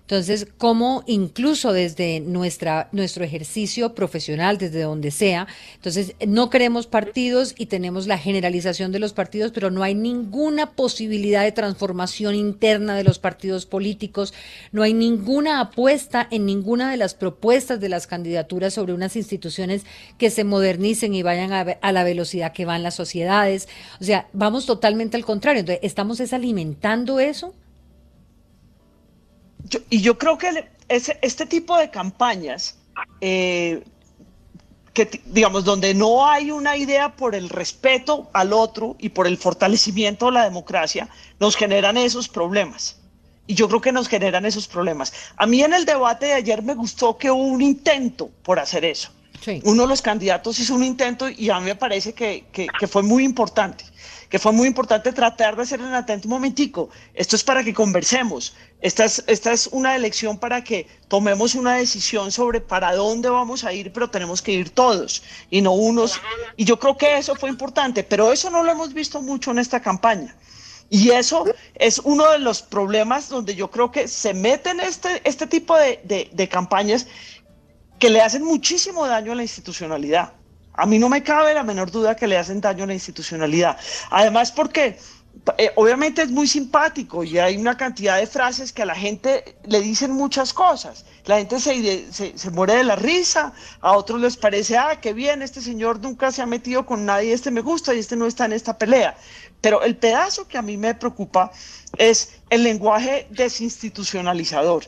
S1: entonces, cómo incluso desde nuestra, nuestro ejercicio profesional, desde donde sea, entonces no queremos partidos y tenemos la generalización de los partidos, pero no hay ninguna posibilidad de transformación interna de los partidos políticos, no hay ninguna apuesta en ninguna de las propuestas de las candidaturas sobre unas instituciones que se modernicen y vayan a, a la velocidad que van las sociedades. O sea, vamos totalmente al contrario. Entonces, ¿estamos es alimentando eso?
S3: Y yo creo que este tipo de campañas, eh, que digamos, donde no hay una idea por el respeto al otro y por el fortalecimiento de la democracia, nos generan esos problemas. Y yo creo que nos generan esos problemas. A mí en el debate de ayer me gustó que hubo un intento por hacer eso. Uno de los candidatos hizo un intento y a mí me parece que, que fue muy importante que fue muy importante tratar de hacer en atento un momentico. Esto es para que conversemos. Esta es, esta es una elección para que tomemos una decisión sobre para dónde vamos a ir, pero tenemos que ir todos y no unos. Y yo creo que eso fue importante, pero eso no lo hemos visto mucho en esta campaña. Y eso es uno de los problemas donde yo creo que se meten este, este tipo de, de campañas que le hacen muchísimo daño a la institucionalidad. A mí no me cabe la menor duda que le hacen daño a la institucionalidad. Además, porque eh, obviamente es muy simpático y hay una cantidad de frases que a la gente le dicen muchas cosas. La gente se, se, muere de la risa, a otros les parece, ah, qué bien, este señor nunca se ha metido con nadie, este me gusta y este no está en esta pelea. Pero el pedazo que a mí me preocupa es el lenguaje desinstitucionalizador.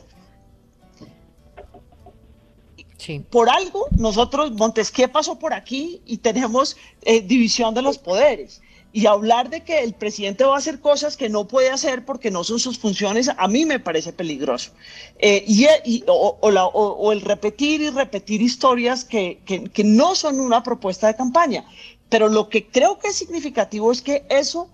S3: Por algo, nosotros, Montesquieu pasó por aquí y tenemos eh, división de los poderes. Y hablar de que el presidente va a hacer cosas que no puede hacer porque no son sus funciones, a mí me parece peligroso. Eh, y, o, el repetir y repetir historias que no son una propuesta de campaña. Pero lo que creo que es significativo es que eso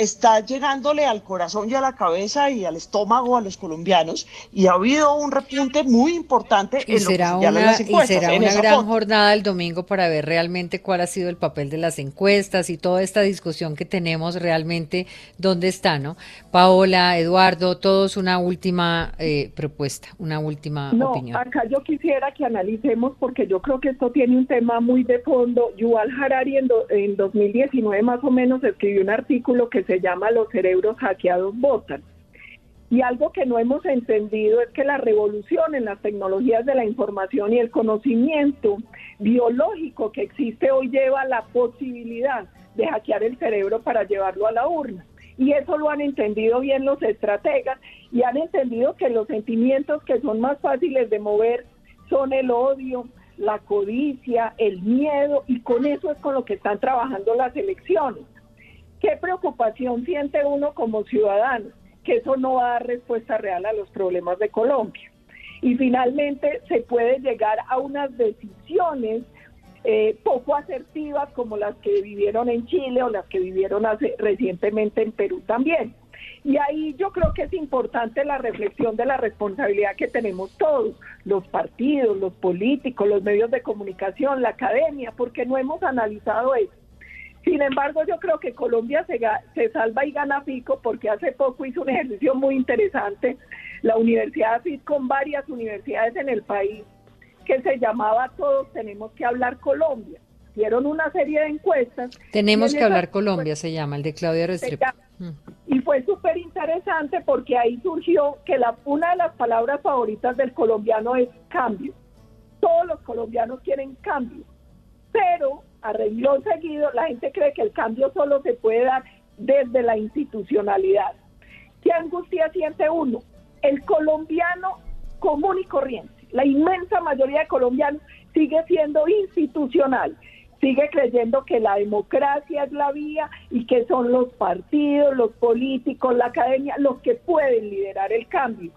S3: está llegándole al corazón y a la cabeza y al estómago a los colombianos y ha habido un repunte muy importante
S1: y en será una, las Y será una gran jornada el domingo para ver realmente cuál ha sido el papel de las encuestas y toda esta discusión que tenemos realmente dónde está, ¿no? Paola, Eduardo, todos una última eh, propuesta, una última
S4: no,
S1: opinión.
S4: Acá yo quisiera que analicemos porque yo creo que esto tiene un tema muy de fondo. Yuval Harari en, en 2019 más o menos escribió un artículo que se llama Los cerebros hackeados votan. Y algo que no hemos entendido es que la revolución en las tecnologías de la información y el conocimiento biológico que existe hoy lleva la posibilidad de hackear el cerebro para llevarlo a la urna. Y eso lo han entendido bien los estrategas y han entendido que los sentimientos que son más fáciles de mover son el odio, la codicia, el miedo, y con eso es con lo que están trabajando las elecciones. ¿Qué preocupación siente uno como ciudadano? Que eso no va a dar respuesta real a los problemas de Colombia. Y finalmente se puede llegar a unas decisiones eh, poco asertivas como las que vivieron en Chile o las que vivieron recientemente en Perú también. Y ahí yo creo que es importante la reflexión de la responsabilidad que tenemos todos, los partidos, los políticos, los medios de comunicación, la academia, porque no hemos analizado eso. Sin embargo, yo creo que Colombia se, se salva y gana pico porque hace poco hizo un ejercicio muy interesante la Universidad FIT con varias universidades en el país que se llamaba Todos tenemos que hablar Colombia. Hicieron una serie de encuestas.
S1: Tenemos que hablar Colombia, se llama, el de Claudia Restrepo.
S4: Mm. Y fue súper interesante porque ahí surgió que la, una de las palabras favoritas del colombiano es cambio. Todos los colombianos quieren cambio, pero a seguido la gente cree que el cambio solo se puede dar desde la institucionalidad. ¿Qué angustia siente uno? El colombiano común y corriente, la inmensa mayoría de colombianos sigue siendo institucional, sigue creyendo que la democracia es la vía y que son los partidos, los políticos, la academia los que pueden liderar el cambio.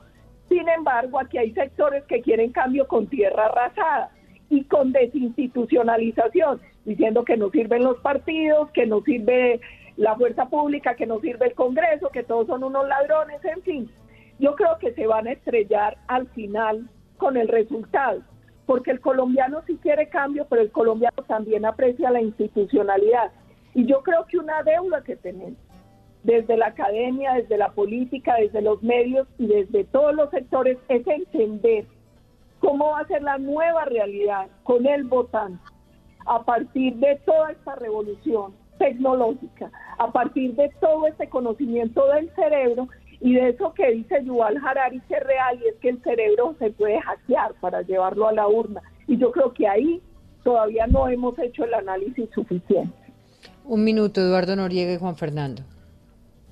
S4: Sin embargo, aquí hay sectores que quieren cambio con tierra arrasada y con desinstitucionalización, diciendo que no sirven los partidos, que no sirve la fuerza pública, que no sirve el Congreso, que todos son unos ladrones, en fin. Yo creo que se van a estrellar al final con el resultado, porque el colombiano sí quiere cambio, pero el colombiano también aprecia la institucionalidad. Y yo creo que una deuda que tenemos desde la academia, desde la política, desde los medios y desde todos los sectores es entender cómo va a ser la nueva realidad con el votante a partir de toda esta revolución tecnológica, a partir de todo este conocimiento del cerebro y de eso que dice Yuval Harari que es real y es que el cerebro se puede hackear para llevarlo a la urna. Y yo creo que ahí todavía no hemos hecho el análisis suficiente.
S1: Un minuto, Eduardo Noriega y Juan Fernando.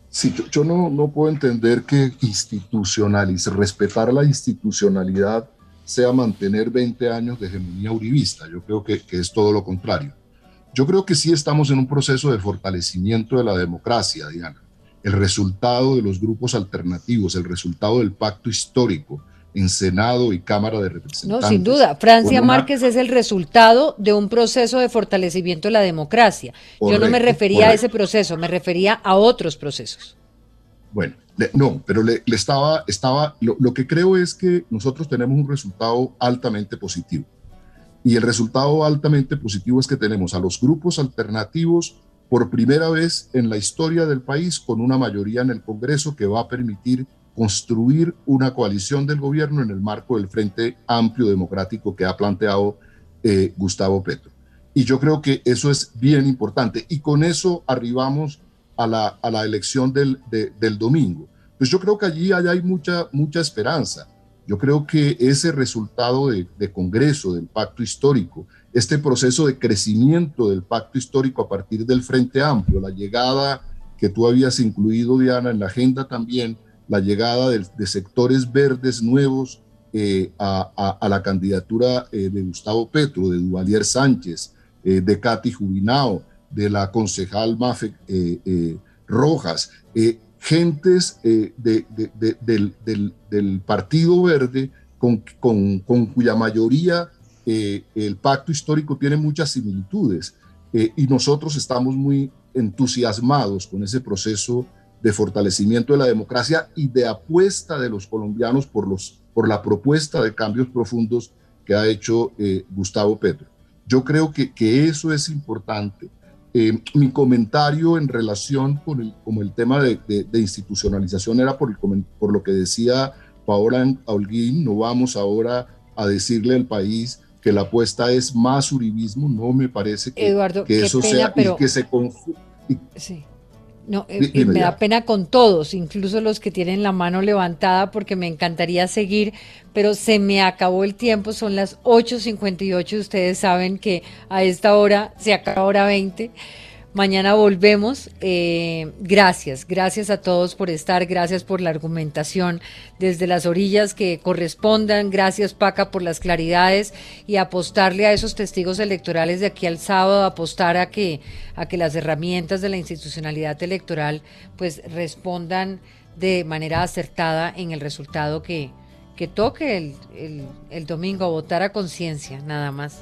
S6: Sí, yo, no, no, puedo entender que institucionalizar, respetar la institucionalidad sea mantener 20 años de hegemonía uribista. Yo creo que, que es todo lo contrario. Yo creo que sí estamos en un proceso de fortalecimiento de la democracia, Diana. El resultado de los grupos alternativos, el resultado del pacto histórico en Senado y Cámara de Representantes.
S1: No, sin duda. Francia Márquez es el resultado de un proceso de fortalecimiento de la democracia. Yo no me refería a ese proceso, me refería a otros procesos.
S6: Bueno, no, pero le, estaba, estaba lo que creo es que nosotros tenemos un resultado altamente positivo. Y el resultado altamente positivo es que tenemos a los grupos alternativos por primera vez en la historia del país con una mayoría en el Congreso que va a permitir construir una coalición del gobierno en el marco del Frente Amplio Democrático que ha planteado eh, Gustavo Petro. Y yo creo que eso es bien importante. Y con eso arribamos a la, elección del, domingo. Pues yo creo que allí hay mucha, mucha esperanza. Yo creo que ese resultado de, Congreso, del pacto histórico, este proceso de crecimiento del pacto histórico a partir del Frente Amplio, la llegada que tú habías incluido, Diana, en la agenda también, la llegada de, sectores verdes nuevos eh, a, la candidatura eh, de Gustavo Petro, de Duvalier Sánchez, eh, de Katy Jubinao, de la concejal Mafe Rojas gentes eh, del, Partido Verde con, cuya mayoría eh, el pacto histórico tiene muchas similitudes eh, y nosotros estamos muy entusiasmados con ese proceso de fortalecimiento de la democracia y de apuesta de los colombianos por, los, por la propuesta de cambios profundos que ha hecho Gustavo Petro. Yo creo que, que eso es importante eh, mi comentario en relación con el, como el tema de, institucionalización era por, por lo que decía Paola Holguín, no vamos ahora a decirle al país que la apuesta es más uribismo, no me parece que, que eso sea y que se
S1: Sí. No, eh, me da pena con todos, incluso los que tienen la mano levantada, porque me encantaría seguir, pero se me acabó el tiempo, son las 8.58, ustedes saben que a esta hora se acaba hora 20. Mañana volvemos. Eh, gracias, gracias a todos por estar, gracias por la argumentación desde las orillas que correspondan. Gracias Paca por las claridades y apostarle a esos testigos electorales de aquí al sábado, apostar a que, a que las herramientas de la institucionalidad electoral pues respondan de manera acertada en el resultado que, que toque el, el, el domingo, votar a conciencia, nada más